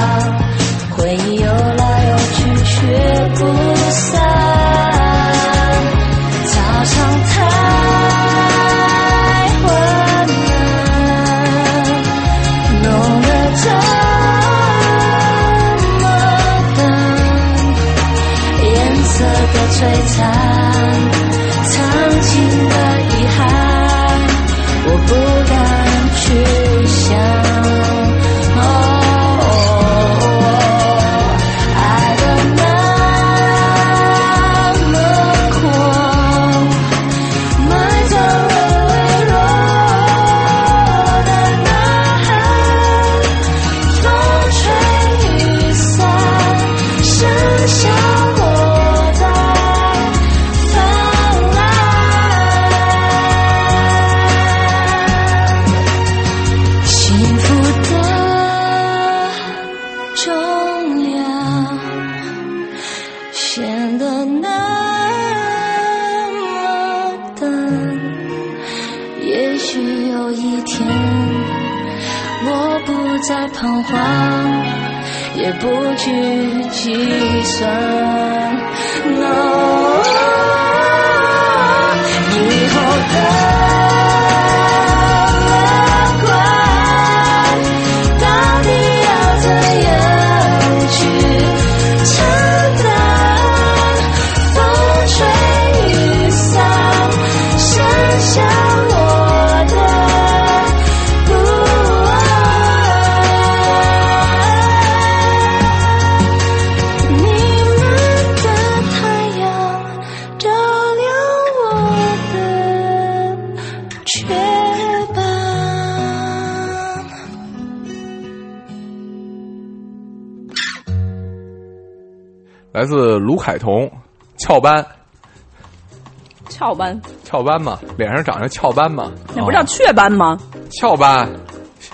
斑，翘斑嘛，脸上长着翘斑嘛，那不叫雀斑吗？翘斑，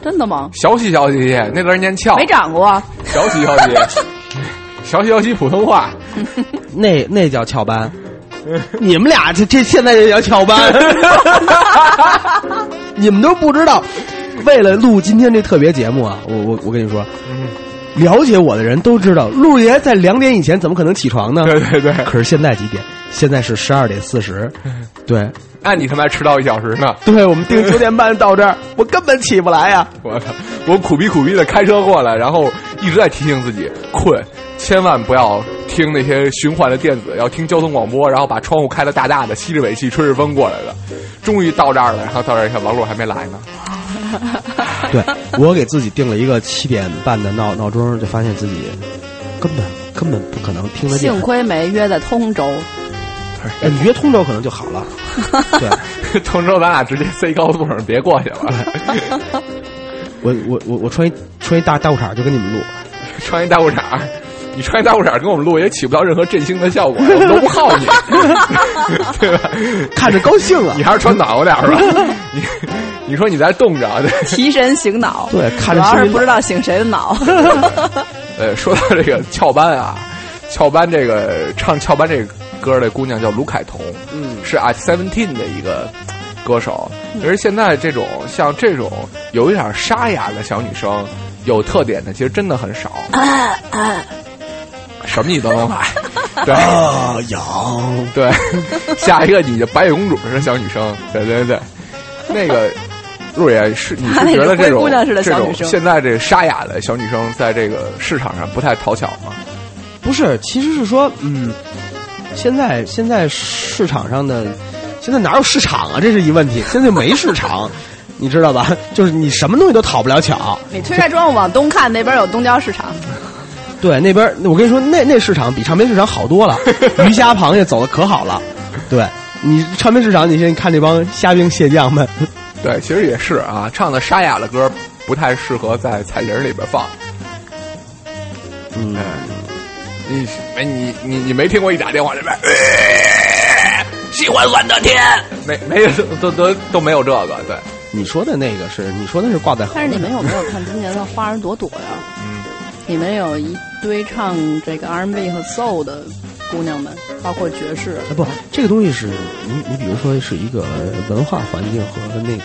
真的吗？小喜小喜，那个人念翘，没长过。小喜小喜，[LAUGHS] 小喜小喜，普通话，那那叫翘斑。你们俩这这现在就叫翘斑，[LAUGHS] 你们都不知道。为了录今天这特别节目啊，我我我跟你说，了解我的人都知道，陆爷在两点以前怎么可能起床呢？对对对。可是现在几点？现在是十二点四十。[LAUGHS] 对，那你他妈迟到一小时呢？对，我们定九点半到这儿，[LAUGHS] 我根本起不来呀、我操！我苦逼苦逼的开车过来，然后一直在提醒自己困，千万不要听那些循环的电子，要听交通广播，然后把窗户开的大大的，吸着尾气，吹着风过来的。终于到这儿了，然后到这儿一看，王璐还没来呢。对我给自己定了一个七点半的闹闹钟，就发现自己根本根本不可能听得见幸。亏没约在通州，哎，你约通州可能就好了。[LAUGHS] 对，[LAUGHS] 通州咱俩直接塞高速上，别过去了。我我我我穿一穿一大大裤衩就跟你们录，[LAUGHS] 穿一大裤衩，你穿一大裤衩跟我们录也起不到任何振兴的效果，我们都不耗你，对吧？看着高兴啊你。还是穿暖和点吧。你你说你在冻着，对提神醒脑。对看着主要是不知道醒谁的脑。呃，说到这个翘班啊，翘班这个唱翘班这个歌的姑娘叫卢凯彤，嗯，是 at seventeen 的一个歌手。其实现在这种像这种有一点沙哑的小女生，有特点的其实真的很少。什么你都能买，对啊，痒。对，下一个你就白雪公主似的小女生，对对对，那个。陆爷是你是觉得这种这种现在这沙哑的小女生在这个市场上不太讨巧吗？不是，其实是说，嗯，现在现在市场上的，现在哪有市场啊？这是一问题，现在没市场，[LAUGHS] 你知道吧？就是你什么东西都讨不了巧。你推开窗户往东看，那边有东郊市场。对，那边我跟你说，那那市场比唱片市场好多了，[LAUGHS] 鱼虾螃蟹走的可好了。对你唱片市场，你现在看这帮虾兵蟹将们，对，其实也是啊，唱的沙哑的歌不太适合在彩铃里边放。嗯，你没你你你没听过一打电话这边，喜欢蓝的天，没没有都都都没有这个，对，你说的那个是你说的是挂在但是你们有没有看今年的花儿朵朵呀？嗯，里面有一堆唱这个 R&B 和 Soul 的姑娘们，包括爵士。啊不，这个东西是你你比如说是一个文化环境和那个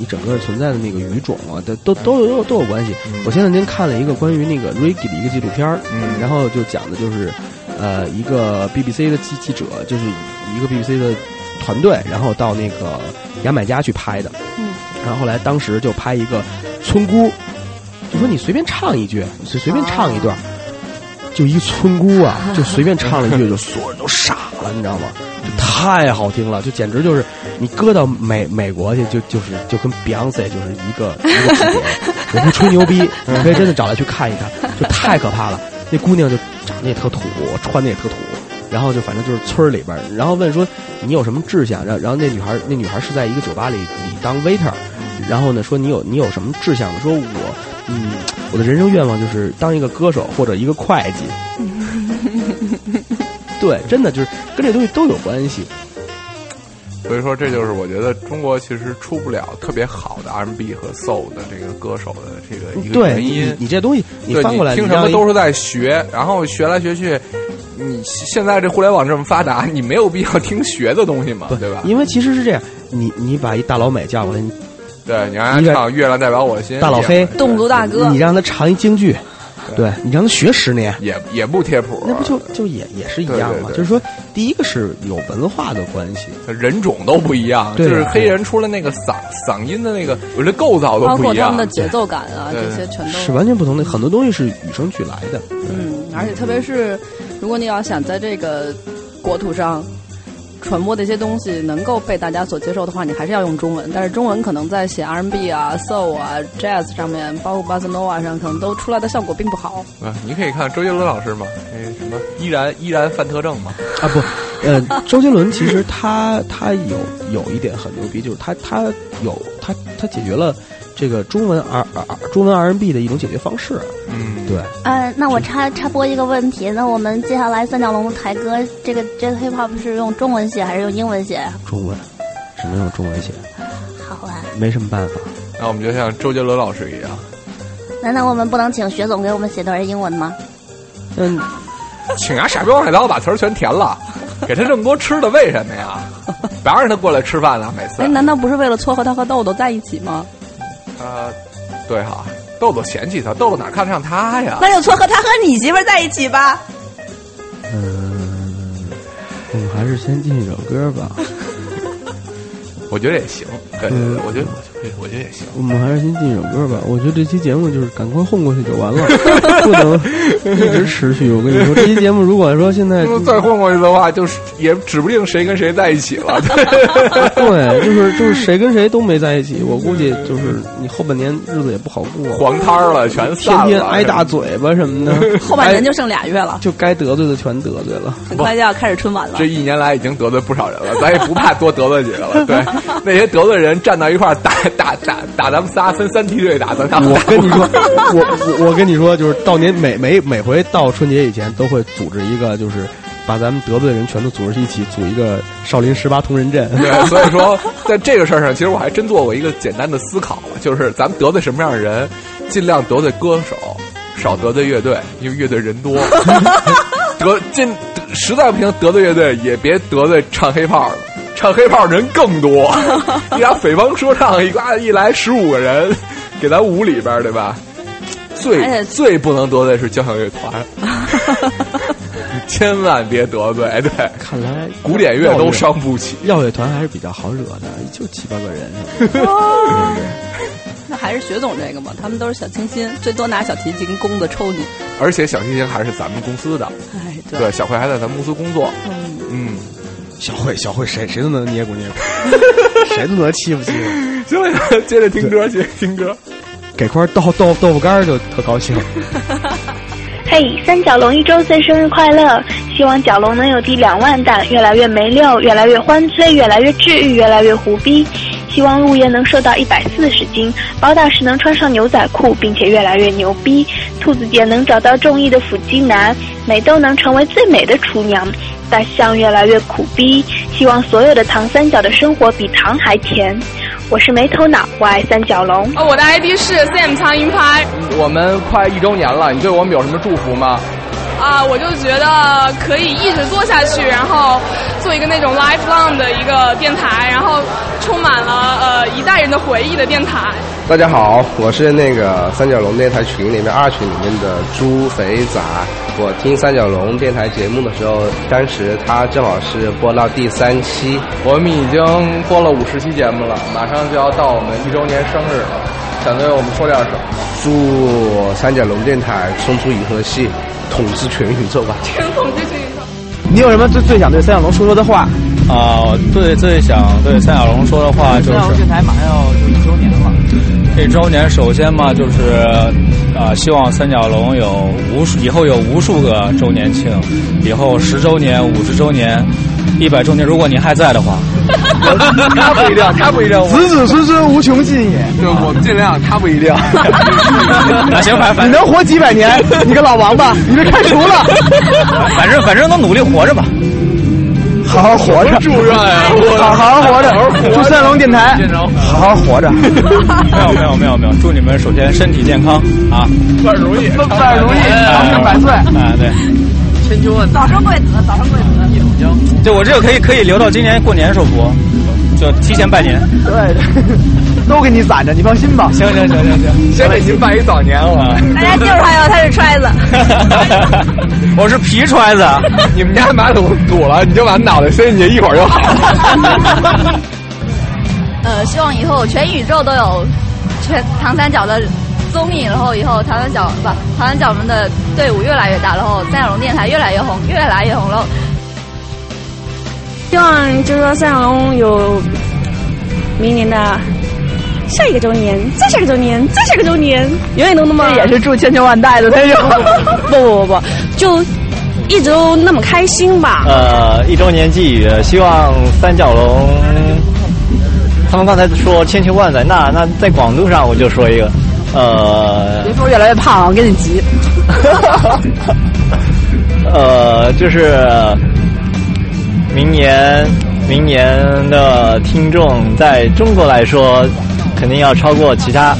你整个存在的那个语种啊，都都都有都有关系。我前两天看了一个关于那个 Reggae 的一个纪录片儿，嗯然后就讲的就是呃一个 BBC 的记记者，就是一个 BBC 的团队，然后到那个牙买加去拍的，嗯，然后后来当时就拍一个村姑，就说你随便唱一句，随随便唱一段。就一村姑啊，[LAUGHS] 就随便唱了一句，就所有人都傻了，你知道吗？就太好听了，就简直就是你搁到美美国去，就就是就跟 Beyonce 就是一个一个级别。我不吹牛逼，你可以真的找来去看一看，就太可怕了。那姑娘就长得也特土，穿的也特土，然后就反正就是村儿里边儿，然后问说你有什么志向？然后然后那女孩那女孩是在一个酒吧里里当 waiter，然后呢说你有你有什么志向？说我嗯我的人生愿望就是当一个歌手或者一个会计。对，真的就是跟这东西都有关系。所以说这就是我觉得中国其实出不了特别好的 R&B 和 Soul 的这个歌手的这个一个原因。你这东西你对翻过来，听什么都是在学，然后学来学去，你现在这互联网这么发达，[LAUGHS] 你没有必要听学的东西嘛，对吧？因为其实是这样，你你把一大老美叫过来，你对你让他唱《月亮代表我的心》，大老黑也侗族大哥你，让他唱一京剧，对。你让他学十年，也也不贴谱，那不就就也也是一样吗？就是说，第一个是有文化的关系，人种都不一样，对就是黑人出了那个嗓嗓音的那个，我这构造都不一样。包括他。们的节奏感啊，这些全都。是完全不同的，很多东西是与生俱来的。嗯，而且特别是如果你要想在这个国土上传播的一些东西能够被大家所接受的话，你还是要用中文。但是中文可能在写 R&B 啊、Soul 啊、Jazz 上面，包括 Bossa Nova 上，可能都出来的效果并不好。啊，你可以看周杰伦老师嘛，那什么依然依然范特正嘛，啊不，呃，周杰伦其实他他有有一点很牛逼，就是他他有他他解决了这个中文 R R 中文 R N B 的一种解决方式。嗯，对，呃，那我插插播一个问题，那我们接下来三角龙台歌这个 Jazz Hip Hop 是用中文写还是用英文写？中文只能用中文写，好啊，没什么办法。那我们就像周杰伦老师一样，难道我们不能请薛总给我们写段英文吗？嗯，请啊傻逼王海涛把词儿全填了，[LAUGHS] 给他这么多吃的，为什么呀？不要让他过来吃饭呢，每次哎，。难道不是为了撮合他和豆豆在一起吗？呃，对哈，豆豆嫌弃他，豆豆哪看得上他呀？那就撮合他和你媳妇儿在一起吧。嗯，我们还是先进一首歌吧。[LAUGHS] 我觉得也行，对对嗯对，我觉得我觉得我觉得也行。我们还是先进一首歌吧。我觉得这期节目就是赶快混过去就完了，不能一直持续。我跟你说，这期节目如果说现在再混过去的话，就是也指不定谁跟谁在一起了。[LAUGHS] 对，就是就是谁跟谁都没在一起，我估计就是你后半年日子也不好过，黄摊儿了，全天散了，天挨大嘴巴什么的，[LAUGHS] 后半年就剩俩月了，就该得罪的全得罪了。很快就要开始春晚了这。一年来已经得罪不少人了，咱也不怕多得罪几个了。对，[LAUGHS] [LAUGHS] 那些得罪人站到一块儿打 [LAUGHS] 打打打咱们仨，分三梯队打，咱仨我跟你说，我我我跟你说，就是到年每每每回到春节以前，都会组织一个，就是把咱们得罪的人全都组织一起，组一个少林十八铜人阵。对，[LAUGHS] 所以说在这个事儿上，其实我还真做过一个简单的思考，就是咱们得罪什么样的人，尽量得罪歌手，少得罪乐队，因为乐队人多。得尽实在不行得罪乐队，也别得罪唱黑炮的，唱黑炮人更多。[LAUGHS] 你俩匪帮说唱一刮一来十五个人，给咱舞里边对吧？最最不能得罪是交响乐团，[LAUGHS] 千万别得罪。对，看来古典乐都伤不起。耀乐团还是比较好惹的，就七八个人？[LAUGHS] 那还是学总这个嘛，他们都是小清新，最多拿小提琴弓子抽你。而且小提琴还是咱们公司的，哎，对，小慧还在咱们公司工作。嗯，嗯，小慧，小慧，谁谁都能捏咕捏咕，[LAUGHS] 谁都能欺负欺负，行了，接着听歌，接着听歌。给块豆豆豆腐干就特高兴。嘿，三角龙一周岁生日快乐！希望角龙能有第两万弹，越来越没溜，越来越欢催，越来越治愈，越来越胡逼。希望陆爷能瘦到一百四十斤，包大师能穿上牛仔裤，并且越来越牛逼。兔子姐能找到中意的腹肌男，美豆能成为最美的厨娘。大象越来越苦逼，希望所有的糖三角的生活比糖还甜。我是没头脑，我爱三角龙。哦，我的 ID 是 Sam 苍蝇拍我们快一周年了，你对我们有什么祝福吗？啊，我就觉得可以一直做下去，然后做一个那种 lifelong 的一个电台，然后充满了呃一代人的回忆的电台。大家好，我是那个三角龙电台群里面二群里面的猪肥仔。我听三角龙电台节目的时候，当时他正好是播到第三期，我们已经播了五十期节目了，马上就要到我们一周年生日了，想对我们说点什么？祝三角龙电台冲出银河系，统治全宇宙吧！全统治全宇宙。你有什么最最想对三角龙说说的话？啊、最最想对三角龙说的话就三角龙是电台马上要就一周年了，这周年，首先嘛，就是啊、希望三角龙有无数以后有无数个周年庆，以后十周年、五十周年、一百周年，如果您还在的话，[LAUGHS] 他不一定，他不一定，子子孙孙无穷尽也。对，我们尽量，他不一定。[LAUGHS] 那行，反你反能活几百年？你个老王八，你被开除了。反正反正能努力活着吧。好好活着，祝愿啊好好好活着，祝三龙电台。好好活着，没有没有没有没有，祝你们首先身体健康啊，万如意，万事如意，长命百岁。啊对，千秋万早生贵子，早生贵子。就我这个可以可以留到今年过年时候播，就提前拜年。对，都给你攒着，你放心吧。行行行行行，先给您拜一早年了。大家记住他哟，他是揣子。[LAUGHS] 我是皮揣子。你们家马桶堵了，你就把脑袋伸进去，一会儿就好了。[LAUGHS] 呃，希望以后全宇宙都有全唐三角的综艺，然后以后唐三角不唐三角们的队伍越来越大，然后三角龙电台越来越红，越来越红喽。希望就是说三角龙有明年的下一个周年，再下个周年，再下个周年，永远都那么这也是祝千秋万代的那种。不不不不，就一直都那么开心吧。呃，一周年寄语，希望三角龙。他们刚才说千秋万载，那那在广度上我就说一个，呃，别说越来越胖了，我跟你急。[LAUGHS] 呃，就是明年明年的听众在中国来说，肯定要超过其他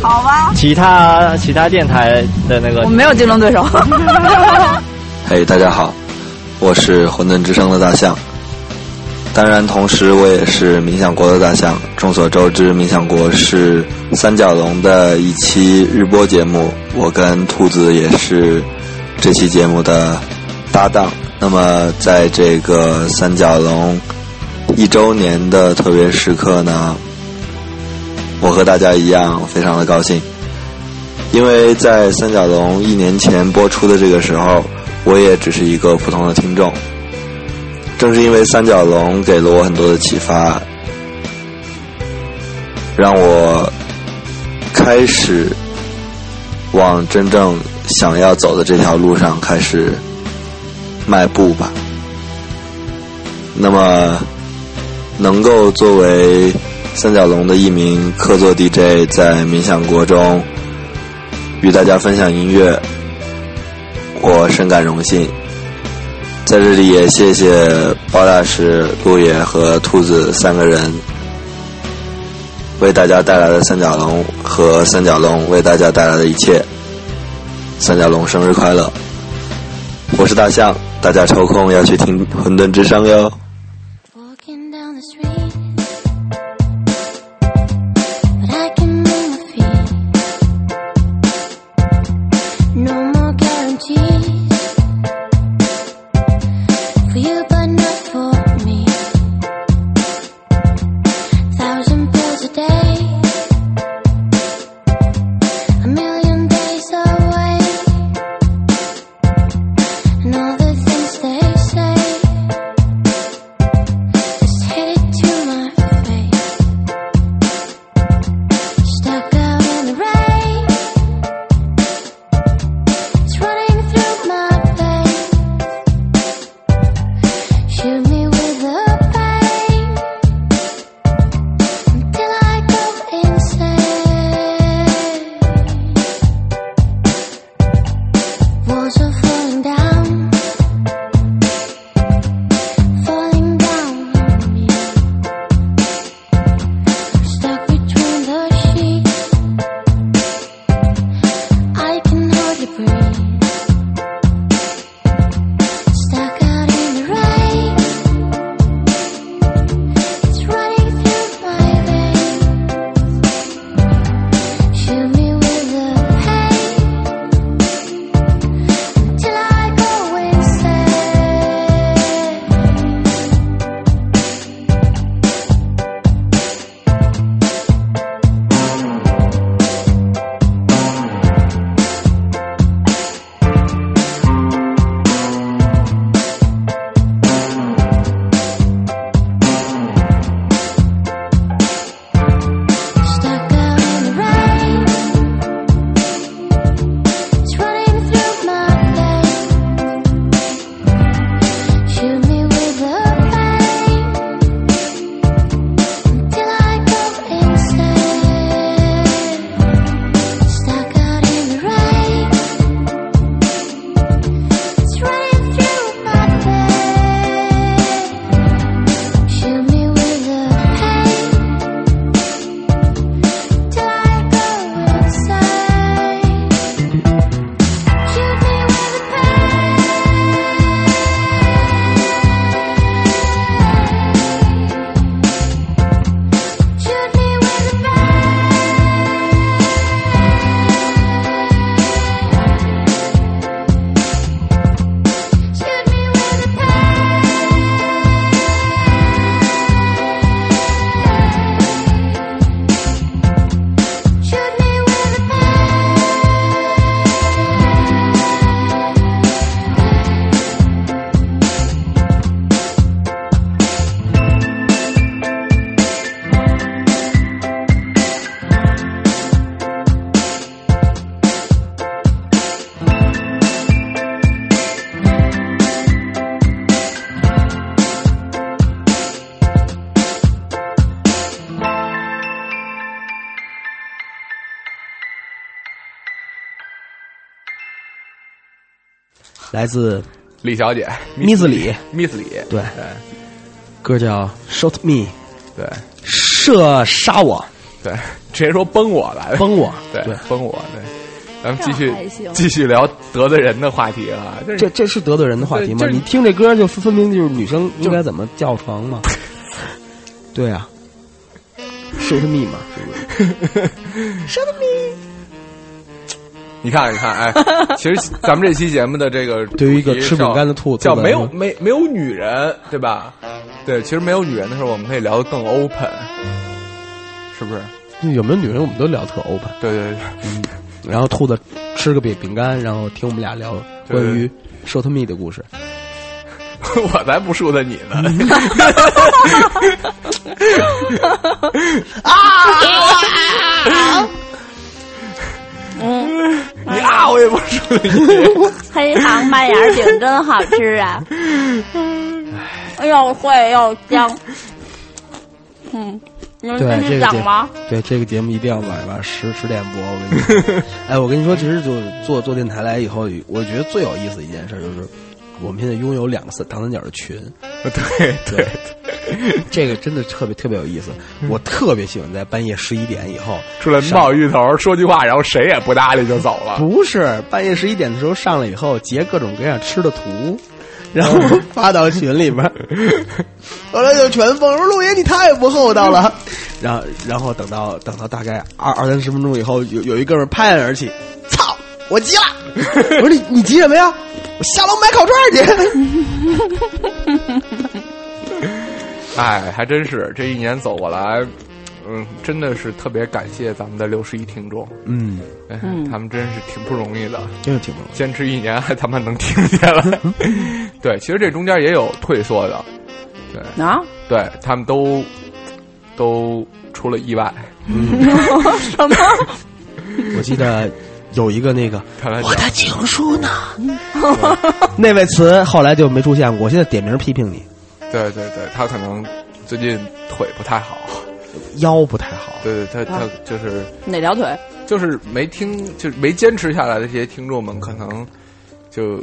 好吧，其他其他电台的那个我没有竞争对手。[LAUGHS] 嘿、大家好，我是混沌之声的大象。当然，同时我也是冥想国的大象。众所周知，冥想国是三角龙的一期日播节目，我跟兔子也是这期节目的搭档。那么，在这个三角龙一周年的特别时刻呢，我和大家一样非常的高兴，因为在三角龙一年前播出的这个时候，我也只是一个普通的听众。正是因为三角龙给了我很多的启发，让我开始往真正想要走的这条路上开始迈步吧。那么，能够作为三角龙的一名客座 DJ，在冥想国中与大家分享音乐，我深感荣幸。在这里也谢谢包大师、陆野和兔子三个人为大家带来的三角龙和三角龙为大家带来的一切。三角龙生日快乐！我是大象，大家抽空要去听《混沌之声》哟。来自李小姐。咪斯里，，Miss 李，对。对。歌叫《Shoot Me》，对。射杀我。对，直接说崩我来了，崩我，对对。崩我，对。咱们继续继续聊得罪人的话题啊，这这是得罪人的话题吗？你听这歌就分明就是女生应该怎么叫床吗？[LAUGHS] 对啊，shoot me 嘛，是不是？[LAUGHS] 你看，你看，哎，[LAUGHS] 其实咱们这期节目的这个对于一个吃饼干的兔兔子叫没有没没有女人，对吧？对，其实没有女人的时候，我们可以聊得更 open，是不是？有没有女人我们都聊特 open，对对对，嗯，然后兔子吃个饼饼干，然后听我们俩聊关于 shoot me 的故事。[LAUGHS] 我才不输的你呢！[LAUGHS] 嗯，你啊，我也不输的你。[LAUGHS] 黑糖麦芽饼真好吃啊！又脆又香。嗯，你们继续对这个讲吗？对这个节目一定要晚上十十点播。我跟你说，[LAUGHS] 哎，我跟你说，其实就做做电台来以后，我觉得最有意思的一件事就是，我们现在拥有两个三唐三角的群。对 [LAUGHS] 对，[LAUGHS] 这个真的特别特别有意思。我特别喜欢在半夜十一点以后出来冒芋头说句话，然后谁也不搭理就走了。[LAUGHS] 不是半夜十一点的时候上来以后截各种各样吃的图，然后发到群里边，后来就全封说陆爷你太不厚道了。然后然后等到等到大概二二三十分钟以后，有有一哥们拍案而起，操，我急了！我说你你急什么呀？我下楼买烤串去。[LAUGHS] 哎，还真是这一年走过来，嗯，真的是特别感谢咱们的六十一听众，嗯，哎，嗯他们真是挺不容易的，真是挺不容易。坚持一年还他妈能听见了。[LAUGHS] 对，其实这中间也有退缩的，对啊，[LAUGHS] 对，他们都都出了意外。什么？我记得有一个那个看来我的情书呢，[LAUGHS] 那位词后来就没出现过。我现在点名批评你，对对对，他可能最近腿不太好，腰不太好。对对，他他就是哪条腿？就是没听，就是没坚持下来的这些听众们，可能就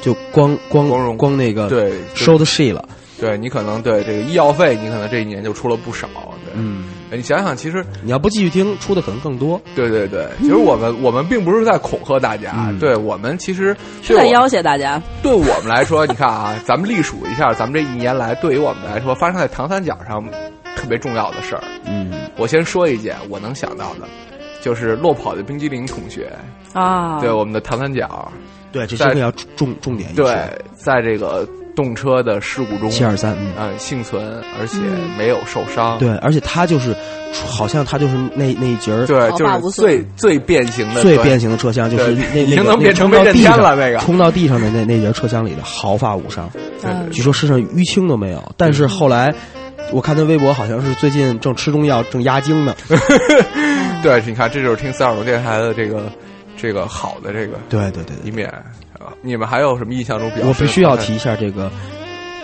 就光光光荣光那个对收的 she 了。对你可能对这个医药费，你可能这一年就出了不少。对，嗯，哎你想想，其实你要不继续听，出的可能更多。对对对，其实我们我们并不是在恐吓大家，嗯对我们其实是在要挟大家。对我们来说，你看啊，咱们隶数一下，咱们这一年来，对于我们来说，发生在唐三角上特别重要的事儿。嗯，我先说一件我能想到的，就是落跑的冰激凌同学啊，对我们的唐三角，对，这在这个要重重点。对，在这个动车的事故中，七二三嗯呃，幸存，而且没有受伤。对，而且他就是，好像他就是那那一节儿，对，就是最最变形的最变形的车厢，就是那已经那能变成那个威震天冲到地上了那个冲到地上的那那节车厢里的毫发无伤，对据说身上淤青都没有。但是后来我看他微博，好像是最近正吃中药，正压惊呢。[LAUGHS] 对，你看，这就是听三耳朵电台的这个这个好的这个对对对一面啊。你们还有什么印象中比较？我必须要提一下这个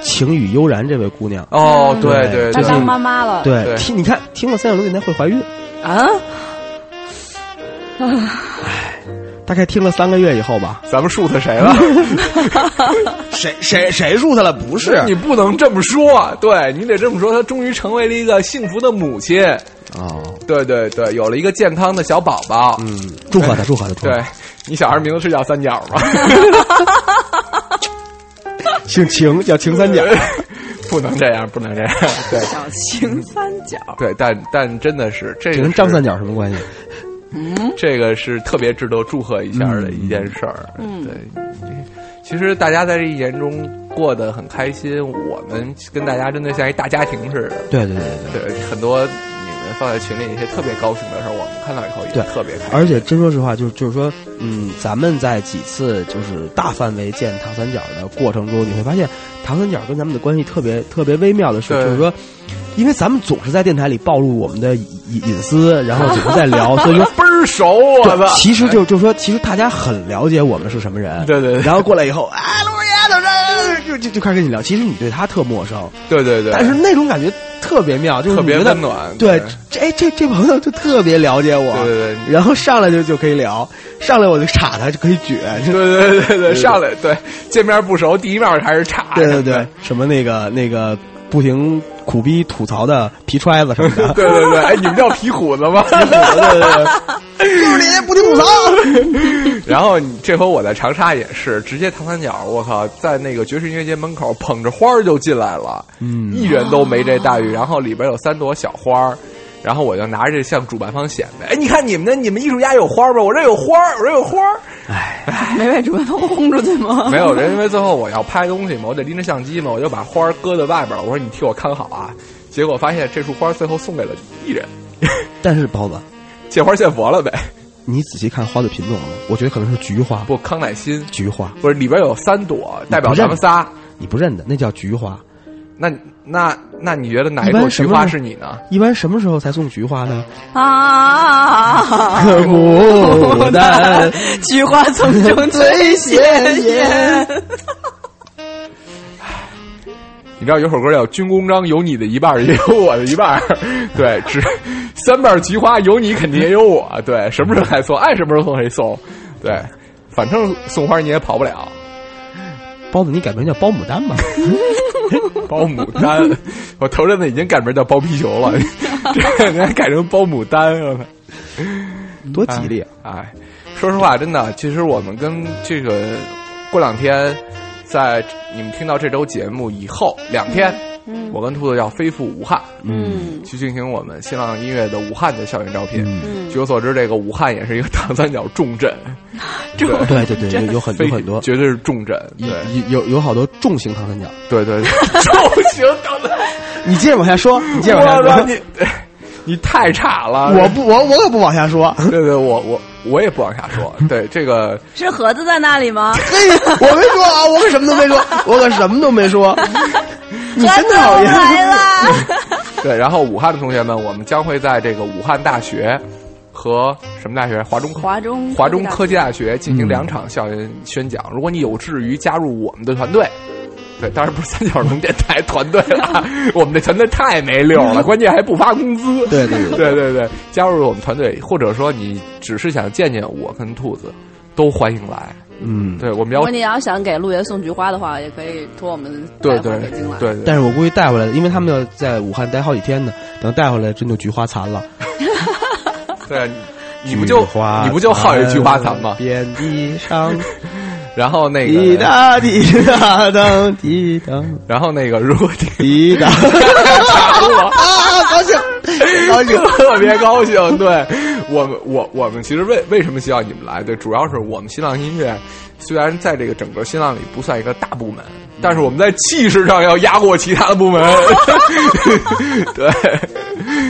晴雨悠然这位姑娘。哦，对对，她当妈妈了。对，听你看，听了三小龙电台会怀孕啊？大概听了三个月以后吧。咱们 shoot 谁了？[LAUGHS] 谁谁谁 shoot 了？不是你不能这么说，对你得这么说。她终于成为了一个幸福的母亲。哦，对对对，有了一个健康的小宝宝。嗯，祝贺他，祝贺他。对你小孩名字是叫三角吗？[LAUGHS] 姓秦，叫秦三角。[LAUGHS] 不能这样，不能这样。对，叫秦三角。对，但但真的是这跟张三角什么关系？嗯，这个是特别值得祝贺一下的一件事儿。嗯，对，其实大家在这一年中过得很开心，我们跟大家真的像一大家庭似的。对对对对对，很多放在群里一些特别高兴的事儿，我们看到以后也特别开心。而且真说实话，就是就是说，嗯，咱们在几次就是大范围见唐三角的过程中，你会发现唐三角跟咱们的关系特别特别微妙的是，就是说。因为咱们总是在电台里暴露我们的隐隐私，然后总是在聊，[LAUGHS] 所以说倍儿熟，我操！其实就就是说，其实大家很了解我们是什么人，对对对然后过来以后，啊，陆爷怎么着，就就就开始跟你聊。其实你对他特陌生，对对对，但是那种感觉特别妙，就是特别温暖对，这哎这这朋友就特别了解我，对对对。然后上来就就可以聊，上来我就插他就可以撅，对对对对，上来对见面不熟，第一面还是插。对对对，什么那个那个不停苦逼吐槽的皮揣子什么的。[LAUGHS] 对对对，哎，你们叫皮虎子吗？皮虎子，对对对，就是你不听吐槽。[LAUGHS] 然后你这回我在长沙也是，直接唐三角，我靠，在那个爵士音乐节门口捧着花儿就进来了，嗯，一人都没这待遇。然后里边有三朵小花儿。然后我就拿着这向主办方显摆，哎，你看你们的，你们艺术家有花吗？我这有花，我这有花。哎，没被主办方轰出去吗？[LAUGHS] 没有，人因为最后我要拍东西嘛，我得拎着相机嘛，我就把花搁在外边了。我说你替我看好啊。结果发现这束花最后送给了艺人。[LAUGHS] 但是包子，借花献佛了呗。你仔细看花的品种了吗？我觉得可能是菊花。不，康乃馨。菊花不是里边有三朵，代表咱们仨。你不认得，那叫菊花。那那那你觉得哪一朵菊花是你呢？一般什么时候才送菊花呢？啊，牡丹，菊花丛中最鲜艳。[LAUGHS] 你知道有首歌叫《军功章》，有你的一半，也有我的一半。对，只三瓣菊花，有你肯定也有我。对，什么时候还送？爱什么时候送谁送？对，反正送花你也跑不了。包子，你改名叫包牡丹吧。[LAUGHS] [LAUGHS] 包牡丹，我头阵子已经改名叫包皮球了，[LAUGHS] 这你还改成包牡丹了，[LAUGHS] 多吉利啊！哎，说实话，真的，其实我们跟这个过两天，在你们听到这周节目以后两天。嗯，我跟兔子要飞赴武汉，嗯，去进行我们新浪音乐的武汉的校园招聘。嗯，据我所知，这个武汉也是一个长三角重镇，[LAUGHS] 对对对对，有很多很多，绝对是重镇，对，有有好多重型长三角，对对，[LAUGHS] 重型长三角。你接着往下说，你接着往下说，你你太差了，我不，我我可不往下说，对对，我我我也不往下说，对这个 [LAUGHS] 是盒子在那里吗？嘿，我没说啊，我可什么都没说，我可什么都没说。你真讨厌！[LAUGHS] 来了。[LAUGHS] 对，然后武汉的同学们，我们将会在这个武汉大学和什么大学？华中华中华中科技大学进行两场校园宣讲。如果你有志于加入我们的团队，对，当然不是三角龙电台团队了，[LAUGHS] 我们的团队太没溜了，关键还不发工资。对对对对对，加入我们团队，或者说你只是想见见我跟兔子，都欢迎来。嗯，对，我们要。如果你要想给陆爷送菊花的话，也可以托我们对对北京来。对，但是我估计带回来，因为他们要在武汉待好几天呢，等带回来真就菊花残了。[LAUGHS] 对，你不就你不就好一菊花残吗？遍地上，[LAUGHS] 然后那个滴答滴答当滴答，[LAUGHS] 然后那个如果滴答，啊，高兴，高兴，特别高兴。对我们，我我们其实为为什么需要你们来？对，主要是我们新浪音乐虽然在这个整个新浪里不算一个大部门，但是我们在气势上要压过其他的部门。对，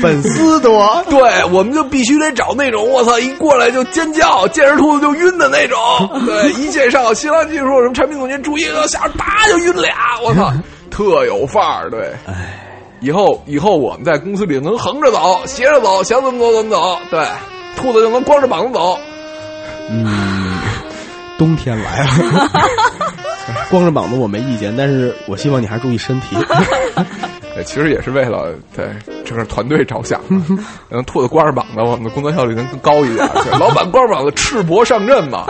粉丝多，对，我们就必须得找那种我操一过来就尖叫，见着兔子就晕的那种。对，一介绍新浪技术什么产品总监注意到下啪就晕俩，我操，[LAUGHS] 特有范儿。对，哎。以后以后我们在公司里能横着走、斜着走，想怎么走怎么走。对，兔子就能光着膀子走。嗯，冬天来了，[LAUGHS] 光着膀子我没意见，但是我希望你还是注意身体。[LAUGHS] 对，其实也是为了对整个团队着想，[LAUGHS] 嗯兔子光着膀子，我们的工作效率能更高一点。对老板光着膀子赤膊上阵嘛。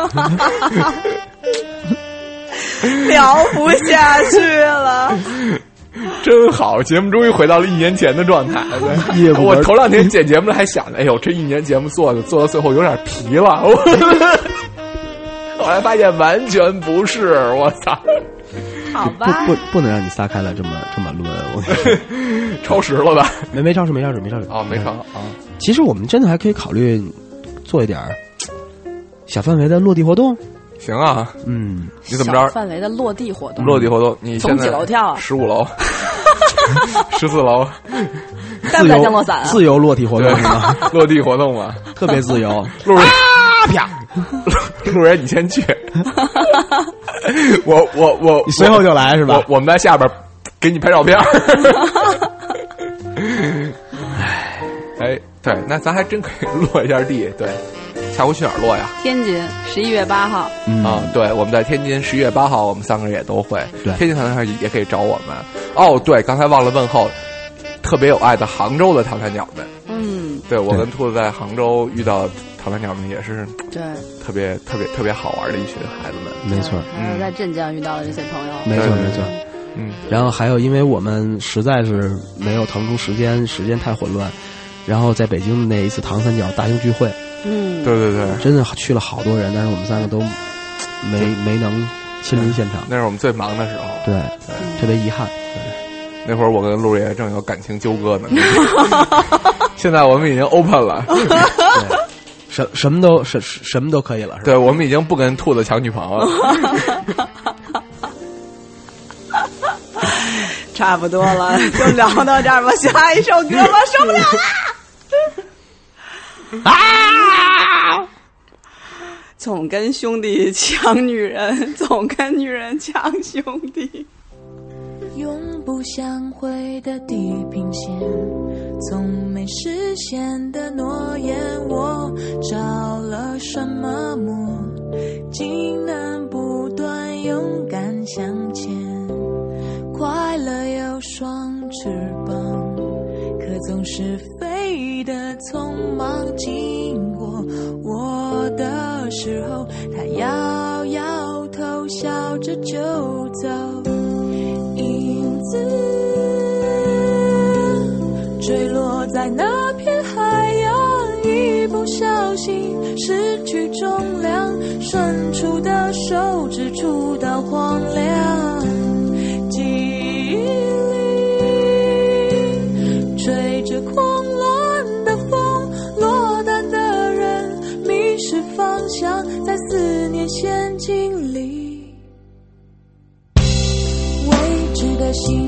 聊不下去了。[LAUGHS] 真好，节目终于回到了一年前的状态。我头两天剪节目还想着，哎呦，这一年节目做的做到最后有点疲了。我 [LAUGHS] 后来发现完全不是，我操！好吧，不不不能让你撒开了这么这么论，我 [LAUGHS] 超时了吧？没没超时，没超时，没超时。哦，没超啊。其实我们真的还可以考虑做一点小范围的落地活动。行啊，嗯，你怎么着？范围的落地活动，落地活动，你从几楼跳？十五楼，[LAUGHS] 十四楼，带不带降落伞？自由落地活动是吗？[LAUGHS] 落地活动嘛，特别自由。路人，啪！路人，你先去。我我我，你随后就来是吧？我我们在下边给你拍照片。哎 [LAUGHS] 哎，对，那咱还真可以落一下地，对。下午去哪儿落呀？天津，十一月八号。嗯、啊，对，我们在天津十一月八号，我们三个人也都会。对，天津唐三角也可以找我们。哦，对，刚才忘了问候，特别有爱的杭州的唐三角们。嗯，对我跟兔子在杭州遇到唐三角们也是对特别特别特别好玩的一群孩子们。没错，还有在镇江遇到的这些朋友。没错没错。嗯，然后还有因为我们实在是没有腾出时间，时间太混乱，然后在北京的那一次唐三角大型聚会，嗯，对对对，真的去了好多人，但是我们三个都没没能亲临现场，那是我们最忙的时候。对，对特别遗憾。那会儿我跟陆爷正有感情纠葛呢，[LAUGHS] 现在我们已经 open 了，[LAUGHS] 什什么都什什么都可以了，是吧？对我们已经不跟兔子抢女朋友了。[LAUGHS] 差不多了，就聊到这儿吧。下一首歌吧，受不了了！啊！总跟兄弟抢女人，总跟女人抢兄弟。永不相会的地平线，从没实现的诺言，我着了什么魔，竟能不断勇敢向前？快乐有双翅膀，总是飞得匆忙。经过我的时候，他摇摇头，笑着就走。影子坠落在那片海洋，一不小心失去重量，伸出的手指触到荒凉。陷阱里。未知的心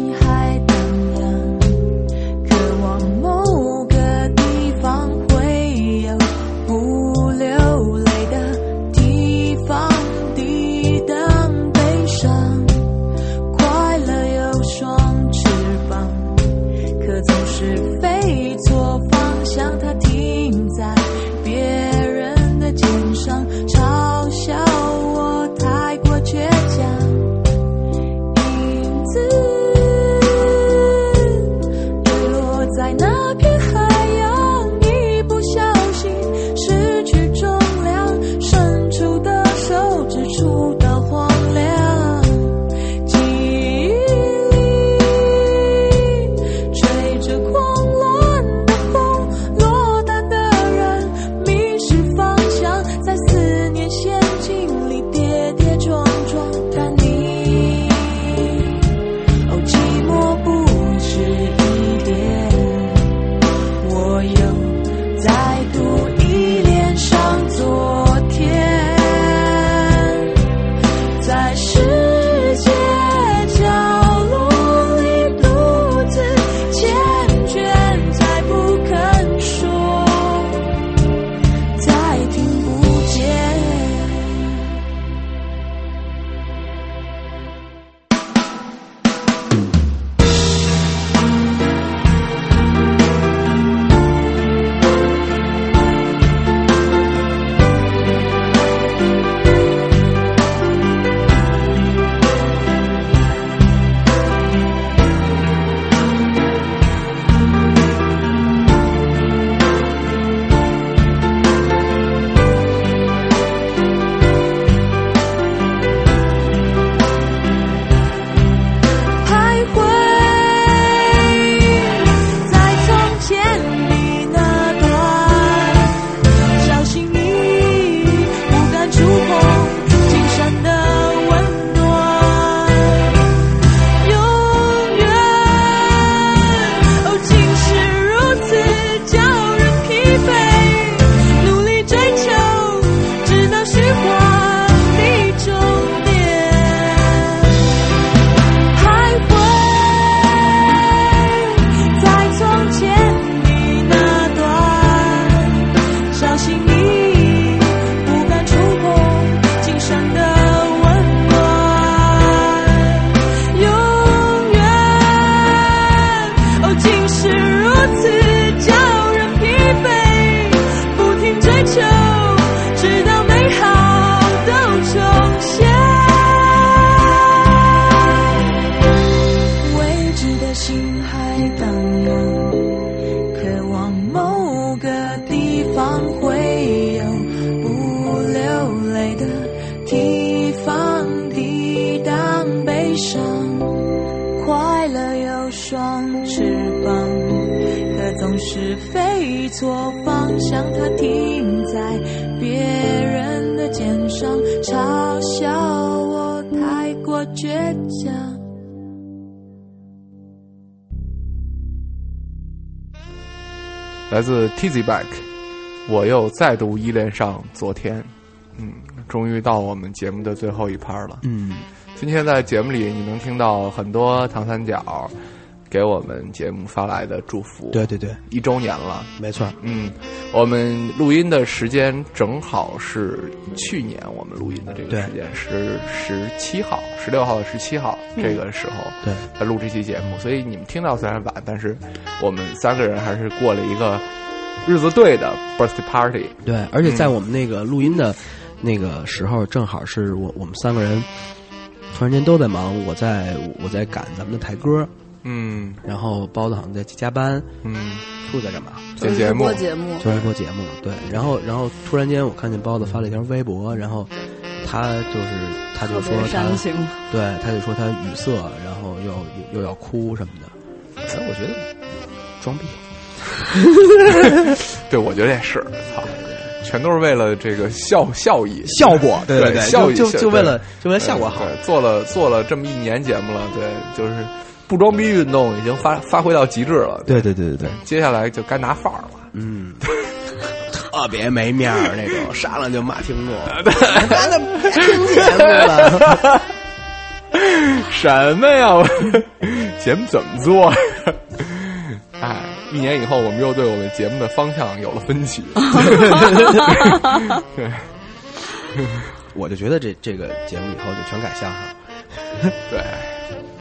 自 Tizzy Back，我又再度依恋上昨天。嗯，终于到我们节目的最后一趴了。嗯，今天在节目里你能听到很多唐三角给我们节目发来的祝福。对对对，一周年了，没错。嗯，我们录音的时间正好是去年我们录音的这个时间是十七号、十六号十七号这个时候，对，在录这期节目。所以你们听到虽然晚，但是我们三个人还是过了一个日子对的 birthday party。对，而且在我们那个录音的那个时候，正好是我我们三个人突然间都在忙，我在我在赶咱们的台歌。嗯，然后包子好像在加班，嗯，处在干嘛？做节目，做节目，做直播节目。对，然后然后突然间我看见包子发了一条微博，然后他就是他就说他，对，他就说他语塞，然后又又又要哭什么的。哎，我觉得装逼。[LAUGHS] 对，我觉得也是，操，全都是为了这个效效益、效果，对对对，效益就就为了就为了效果好，对，做了做了这么一年节目了，对，就是不装逼运动已经发发挥到极致了，对对对对对，接下来就该拿范儿了，嗯，特别没面儿那种，上来就骂听众，[LAUGHS] 他怎么听节目了？[LAUGHS] 什么呀？我节目怎么做？哎，一年以后，我们又对我们节目的方向有了分歧。[LAUGHS] 对，我就觉得这这个节目以后就全改相声。对，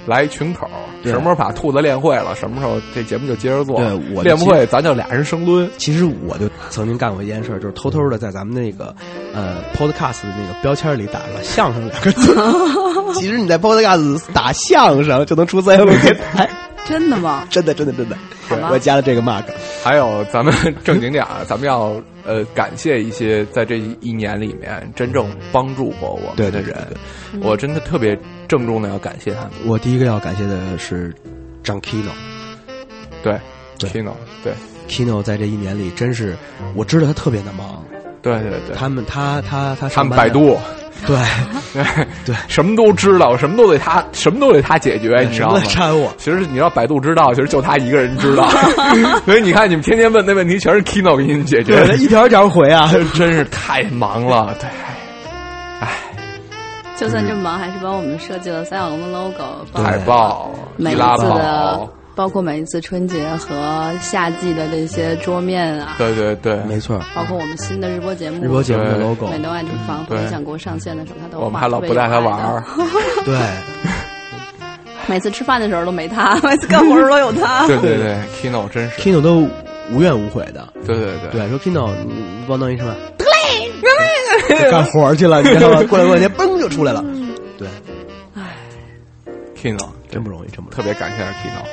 来群口，什么时候把兔子练会了，什么时候这节目就接着做。对我练不会，咱就俩人生抡。其实我就曾经干过一件事，就是偷偷的在咱们那个呃 Podcast 的那个标签里打了“相声”两个字。[LAUGHS] 其实你在 Podcast 打相声就能出三六零电台，真的吗？真的真的真的。我加了这个 mark。还有，咱们正经点儿，咱们要呃感谢一些在这一年里面真正帮助过我对的人。对，我真的特别郑重的要感谢他们。我第一个要感谢的是张 Kino，对对，Kino，对。Kino 在这一年里真是，我知道他特别的忙，对对对，他们他他他他上班的们百度，对对。[LAUGHS] 对，什么都知道，什么都得他，什么都得他解决，你知道吗。其实你知道百度知道，其实就他一个人知道，[LAUGHS] 所以你看你们天天问那问题，全是 Kino 给你们解决。对，他一条一条回啊，[LAUGHS] 真是太忙了，对，就算这么忙，还是帮我们设计了三角龙的 logo，海报、每一易拉次的宝，，包括每一次春节和夏季的这些桌面啊，对对对，没错。包括我们新的日播节目，日播节目的 logo，美东爱听房对分享国上线的时候，他都我们还老不带他玩儿，[LAUGHS] [LAUGHS] 对，每次吃饭的时候都没他，每次干活的时候都有他。[LAUGHS] 对对对，Kino 真是，Kino 都无怨无悔的。对对对，对，说 Kino，你你帮我弄一什么？得嘞，干活去了，你知道吗？过来过两天，嘣就出来了。对，Kino 真不容易，真不容易。特别感谢 Kino，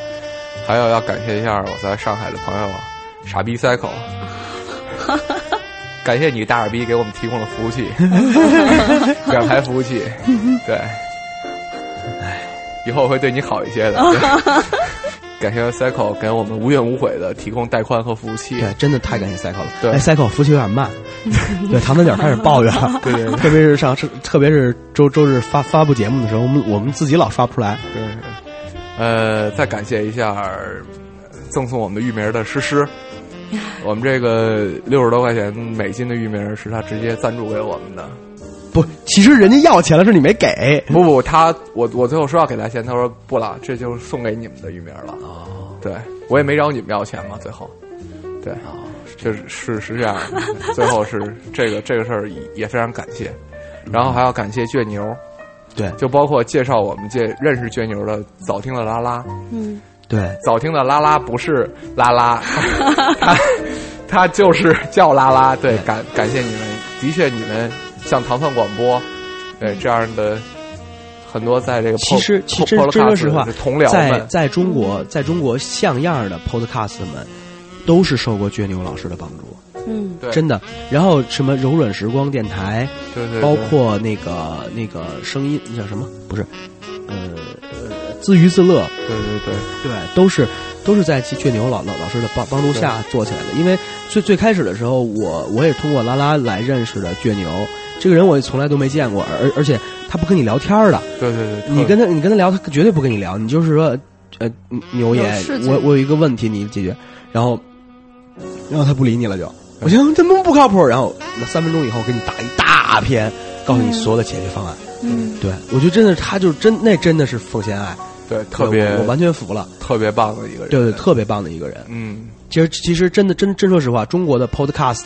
还有要感谢一下我在上海的朋友傻逼 Cycle，[LAUGHS] 感谢你大耳逼给我们提供了服务器，[LAUGHS] 两台服务器，对，哎，以后我会对你好一些的。对 [LAUGHS] 感谢 Cycle 给我们无怨无悔的提供带宽和服务器。对，真的太感谢 Cycle 了。对哎，Cycle 服务器有点慢，对，唐三角开始抱怨了。对对对特别是上，特别是周周日发发布节目的时候，我们我们自己老刷不出来。对，呃，再感谢一下赠送我们的域名的诗诗，[LAUGHS] 我们这个六十多块钱美金的域名是他直接赞助给我们的。不，其实人家要钱了，是你没给。不不，他我我最后说要给他钱，他说不了，这就是送给你们的域名了。哦，对我也没找你们要钱嘛，最后，对，就是是是这样的，最后是这个这个事儿也也非常感谢，然后还要感谢倔牛，对，就包括介绍我们这认识倔牛的早听的拉拉，嗯，对，早听的拉拉不是拉拉，[LAUGHS] 他他就是叫拉拉。对，感感谢你们，的确你们像糖蒜广播，对这样的很多在这个其实，其实真说实话，同僚们，在在中国，在中国像样的 Podcast 们，都是受过倔牛老师的帮助。嗯，对。真的。然后什么柔软时光电台，对对对。包括那个那个声音，那叫什么？不是，呃呃，自娱自乐，对对对。对，都是都是在倔牛老老老师的帮帮助下做起来的。因为最最开始的时候，我我也通过拉拉来认识的倔牛。这个人，我从来都没见过，而而且他不跟你聊天儿的，对对对，你跟他你跟他聊，他绝对不跟你聊，你就是说，呃，牛爷我我有一个问题你解决，然后然后他不理你了就，我想这么不靠谱？然后那三分钟以后给你打一大篇，告诉你所有的解决方案。嗯，对我觉得真的他就是真那真的是奉献爱，对，特别我我完全服了，特别棒的一个人，对对，特别棒的一个人。嗯，其实其实真的真真说实话，中国的 Podcast，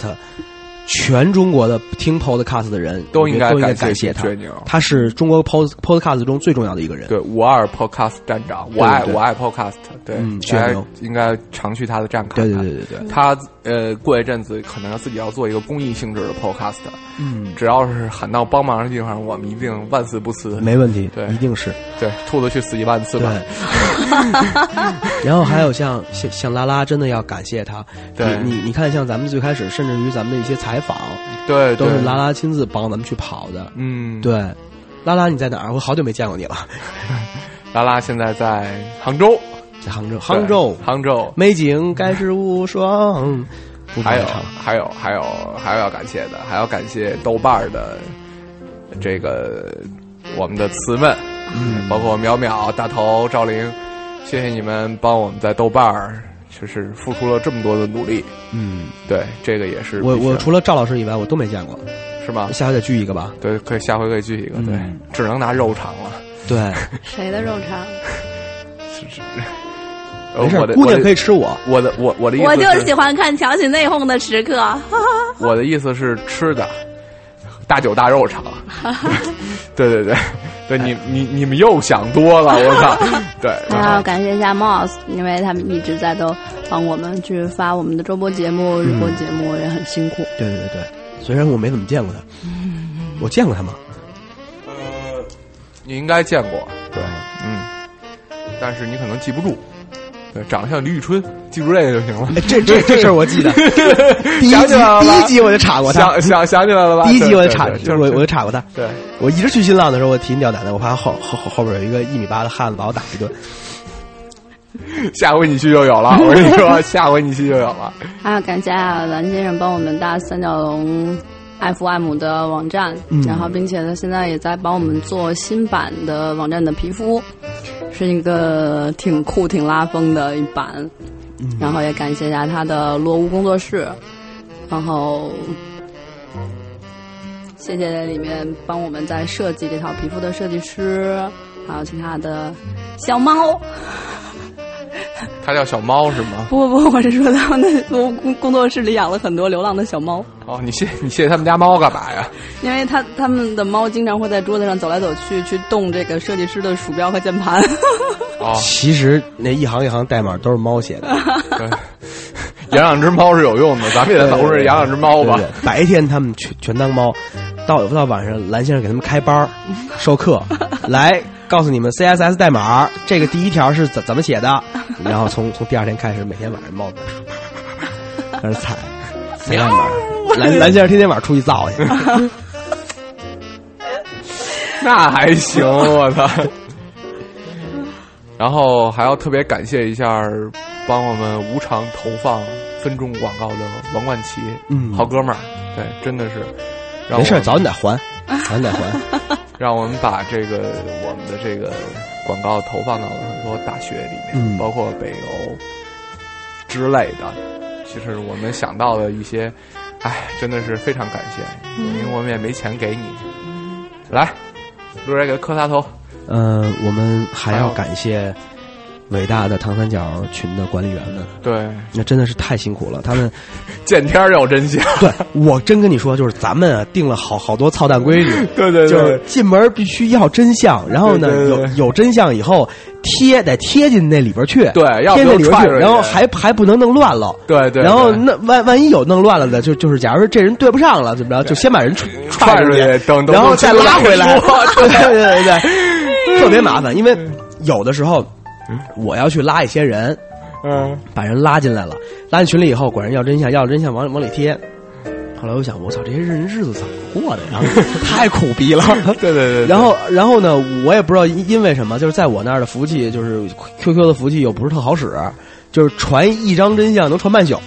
全中国的听 Podcast 的人都应该都应该感谢他，他是中国 Pod Podcast 中最重要的一个人。对，五二 Podcast 站长，我爱我爱 Podcast，对，嗯大家应该常去他的站看对看。对对对对，他呃，过一阵子可能自己要做一个公益性质的 Podcast，嗯，只要是喊到帮忙的地方，我们一定万死不辞。没问题，对一定是。对，兔子去死一万次对吧。[LAUGHS] 然后还有像像像拉拉，真的要感谢他。对你你你看，像咱们最开始，甚至于咱们的一些采访，对，都是拉拉亲自帮咱们去跑的。嗯，对，拉拉你在哪儿？我好久没见过你了，[LAUGHS] 拉拉现在在杭州，在杭州，杭州，杭州。美景盖世无双。不还有还有还有还有要感谢的，还要感谢豆瓣的这个我们的词们，嗯包括淼淼、大头、赵玲，谢谢你们帮我们在豆瓣儿就是付出了这么多的努力。嗯，对，这个也是我我除了赵老师以外，我都没见过。是吗？下回再聚一个吧。对，可以下回可以聚一个，对，嗯只能拿肉肠了。对，[LAUGHS] 谁的肉肠？没事呃我的姑娘可以以，吃我。我的我我的意思我就喜欢看强行内讧的时刻。我的意思是吃的，大酒大肉肠。[LAUGHS] 对对对，对 [LAUGHS] 你你你们又想多了，[LAUGHS] 我靠！对，[LAUGHS] 然后还要感谢一下 Moss，因为他们一直在都帮我们去发我们的周播节目、日播节目，也很辛苦。对对对对，虽然我没怎么见过他，我见过他吗？你应该见过，对，嗯，但是你可能记不住。对，长得像李宇春，记住这个就行了。哎这这这事儿我记得，[LAUGHS] 第一想集起来了吧第一集我就查过他，想想想起来了吧？第一集我就查，对对对我我就查过他。对，我一直去新浪的时候，我提心吊胆的，我怕后后后后边有一个一米八的汉子把我打一顿。[LAUGHS] 下回你去就有了。我跟你说，[LAUGHS] 下回你去就有了。还要感谢蓝先生帮我们搭三角龙 FM 的网站，嗯然后并且他现在也在帮我们做新版的网站的皮肤，是一个挺酷、挺拉风的一版。嗯然后也感谢一下他的落屋工作室，然后谢谢里面帮我们在设计这套皮肤的设计师，还有其他的小猫。它叫小猫是吗？不不不，我是说他们的工工工作室里养了很多流浪的小猫，哦，你谢你谢他们家猫干嘛呀？因为他他们的猫经常会在桌子上走来走去，去动这个设计师的鼠标和键盘。[LAUGHS] 哦，其实那一行一行代码都是猫写的。对，[LAUGHS] 养两只猫是有用的，咱们也得老是养两只猫吧对。对白天他们全全当猫，到到晚上蓝先生给他们开班授课，来告诉你们 CSS 代码这个第一条是怎怎么写的，[LAUGHS] 然后从从第二天开始，每天晚上猫 [LAUGHS] 在那踩踩代码，蓝蓝先生天天晚上出去造去。[LAUGHS] 那还行，我操！然后还要特别感谢一下帮我们无偿投放分众广告的王冠奇，嗯好哥们儿，对，真的是，没事儿，早你得还，早你得还。让我们把这个我们的这个广告投放到了很多大学里面，嗯包括北邮之类的。其实我们想到的一些，哎，真的是非常感谢，因为我们也没钱给你。来，路人给他磕仨头。嗯，我们还要感谢伟大的唐三角群的管理员们，对，那真的是太辛苦了，他们。[LAUGHS] 见天儿要真相。对我真跟你说，就是咱们啊定了好好多操蛋规矩，[LAUGHS] 对对对就是进门必须要真相，然后呢对对对有有真相以后贴得贴进那里边去，对要贴那里边去，然后还还不能弄乱了。对对，然后那万万一有弄乱了的，就就是假如说这人对不上了，怎么着，就先把人踹踹出去等等然后再拉回来，[LAUGHS] 对对对对，特别麻烦，因为有的时候我要去拉一些人，嗯，把人拉进来了，拉进群里以后，管人要真相，要真相往往里贴。后来我想，我操，这些人日子怎么过的呀？[LAUGHS] 太苦逼了。对对对。然后，然后呢，我也不知道因因为什么，就是在我那儿的服务器，就是 QQ 的服务器又不是特好使，就是传一张真相能传半宿。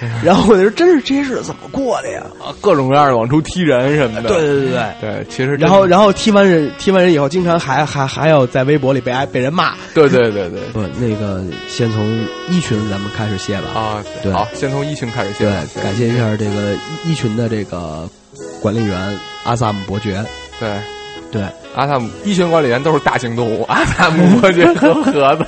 [LAUGHS] 然后我就说，真是这些日子怎么过的呀？啊，各种各样的往出踢人什么的。对对对对对，其实然后然后踢完人踢完人以后，经常还还还要在微博里被挨被人骂。对对对对。不，[LAUGHS] 那个先从一群咱们开始谢吧。啊，对，好，先从一群开始谢。对，感谢一下这个一一群的这个管理员阿萨姆伯爵。对对，阿萨姆一群管理员都是大型动物，阿萨姆伯爵和盒子。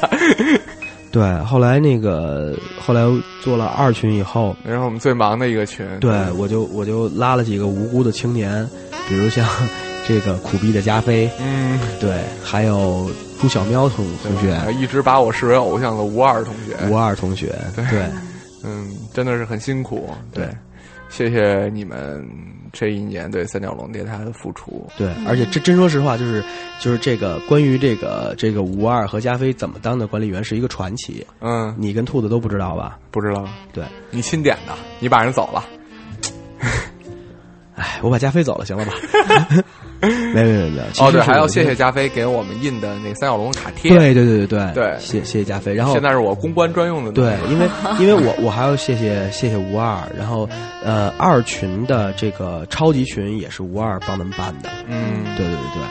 对，后来那个后来做了二群以后，然后我们最忙的一个群，对我就我就拉了几个无辜的青年，比如像 [LAUGHS] 这个苦逼的加菲，嗯，对，还有朱小喵同同学，一直把我视为偶像的吴二同学，吴二同学，对，嗯，真的是很辛苦，对，谢谢你们这一年对三角龙电台的付出，对，而且真真说实话，就是就是这个关于这个这个吴二和加菲怎么当的管理员是一个传奇，嗯，你跟兔子都不知道吧？不知道，对。你钦点的，你把人走了，[LAUGHS] 哎，我把加菲走了，行了吧？[LAUGHS] [LAUGHS] 没没没没，哦对，还要谢谢加菲给我们印的那三角龙卡贴，对对对对对对，谢谢谢加菲，然后现在是我公关专用的，对，因为因为我我还要谢谢谢谢吴二，然后呃二群的这个超级群也是吴二帮咱们办的，嗯，对对对对，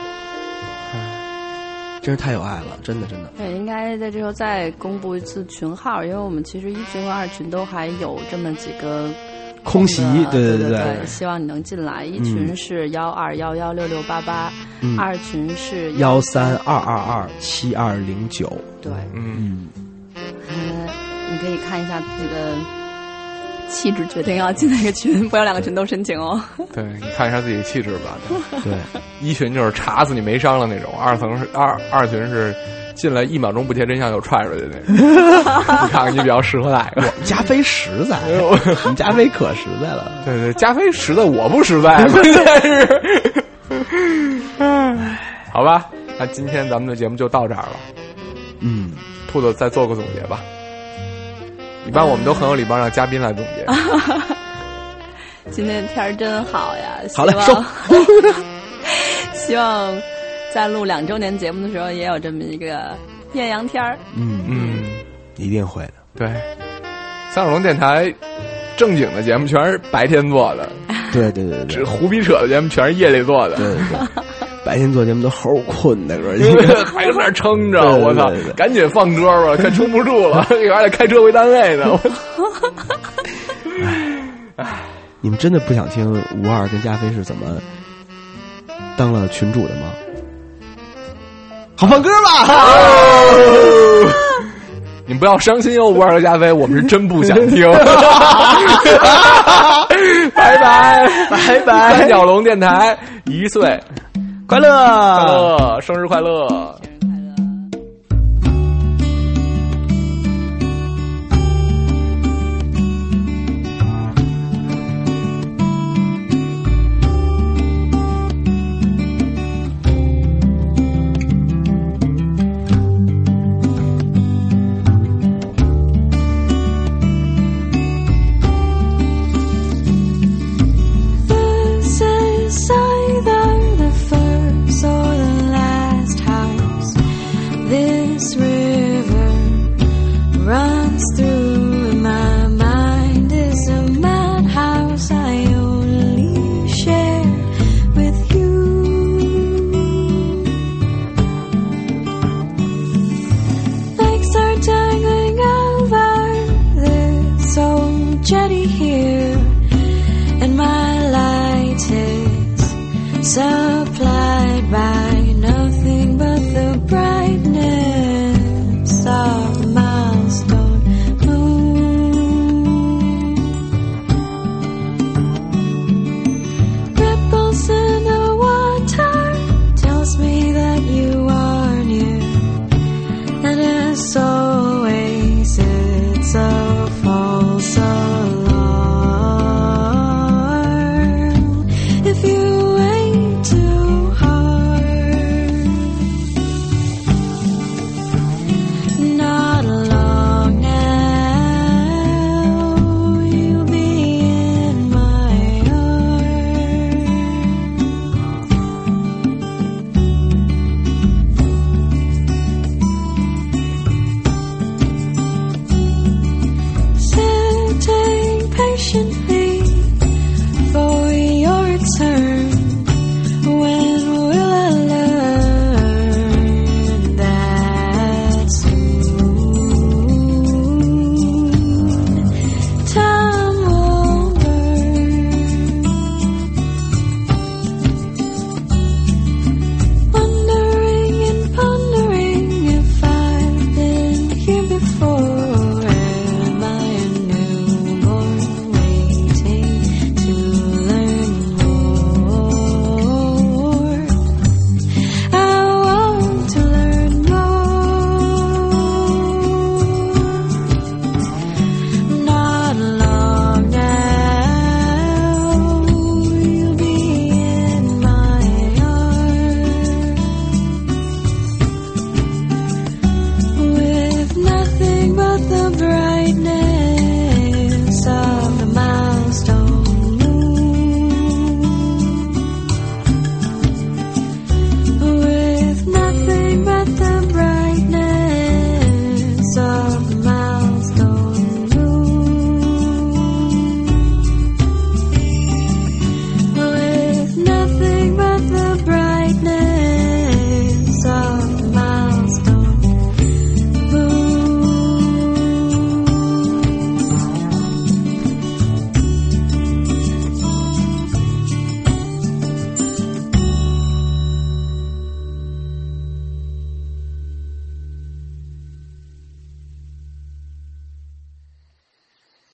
真是太有爱了，真的真的。对，应该在这时候再公布一次群号，因为我们其实一群和二群都还有这么几个。空袭，对对对，希望你能进来。一群是幺二幺幺六六八八，二群是幺三二二二七二零九。对，嗯，嗯，你可以看一下自己的气质，决定要进哪个群，不要两个群都申请哦。[LAUGHS] 对你看一下自己的气质吧。对，[LAUGHS] 一群就是查死你没伤了那种，二层是二二群是。进来一秒钟不贴真相就踹出去那个，[LAUGHS] 你看看你比较适合哪个？加菲实在，我们加菲可实在了。对对，加菲实在，我不实在，[LAUGHS] 关键是。好吧，那今天咱们的节目就到这儿了。嗯，兔子再做个总结吧。一般我们都很有礼貌，让嘉宾来总结。[LAUGHS] 今天天儿真好呀！好嘞，收。希望。在录两周年节目的时候，也有这么一个艳阳天儿。嗯嗯，一定会的。对，三角龙电台正经的节目全是白天做的。对对对对，这胡逼扯的节目全是夜里做的。对对对，白天做节目都齁困的，[LAUGHS] 还在那撑着，我操！赶紧放歌吧，[LAUGHS] 快撑不住了，一会儿还得开车回单位呢。唉，你们真的不想听吴二跟加菲是怎么当了群主的吗？好放歌吧！[LAUGHS] 你们不要伤心哦，五二和加菲，我们是真不想听。[LAUGHS] 拜拜拜拜！三角龙电台一岁快乐快乐，生日快乐 through.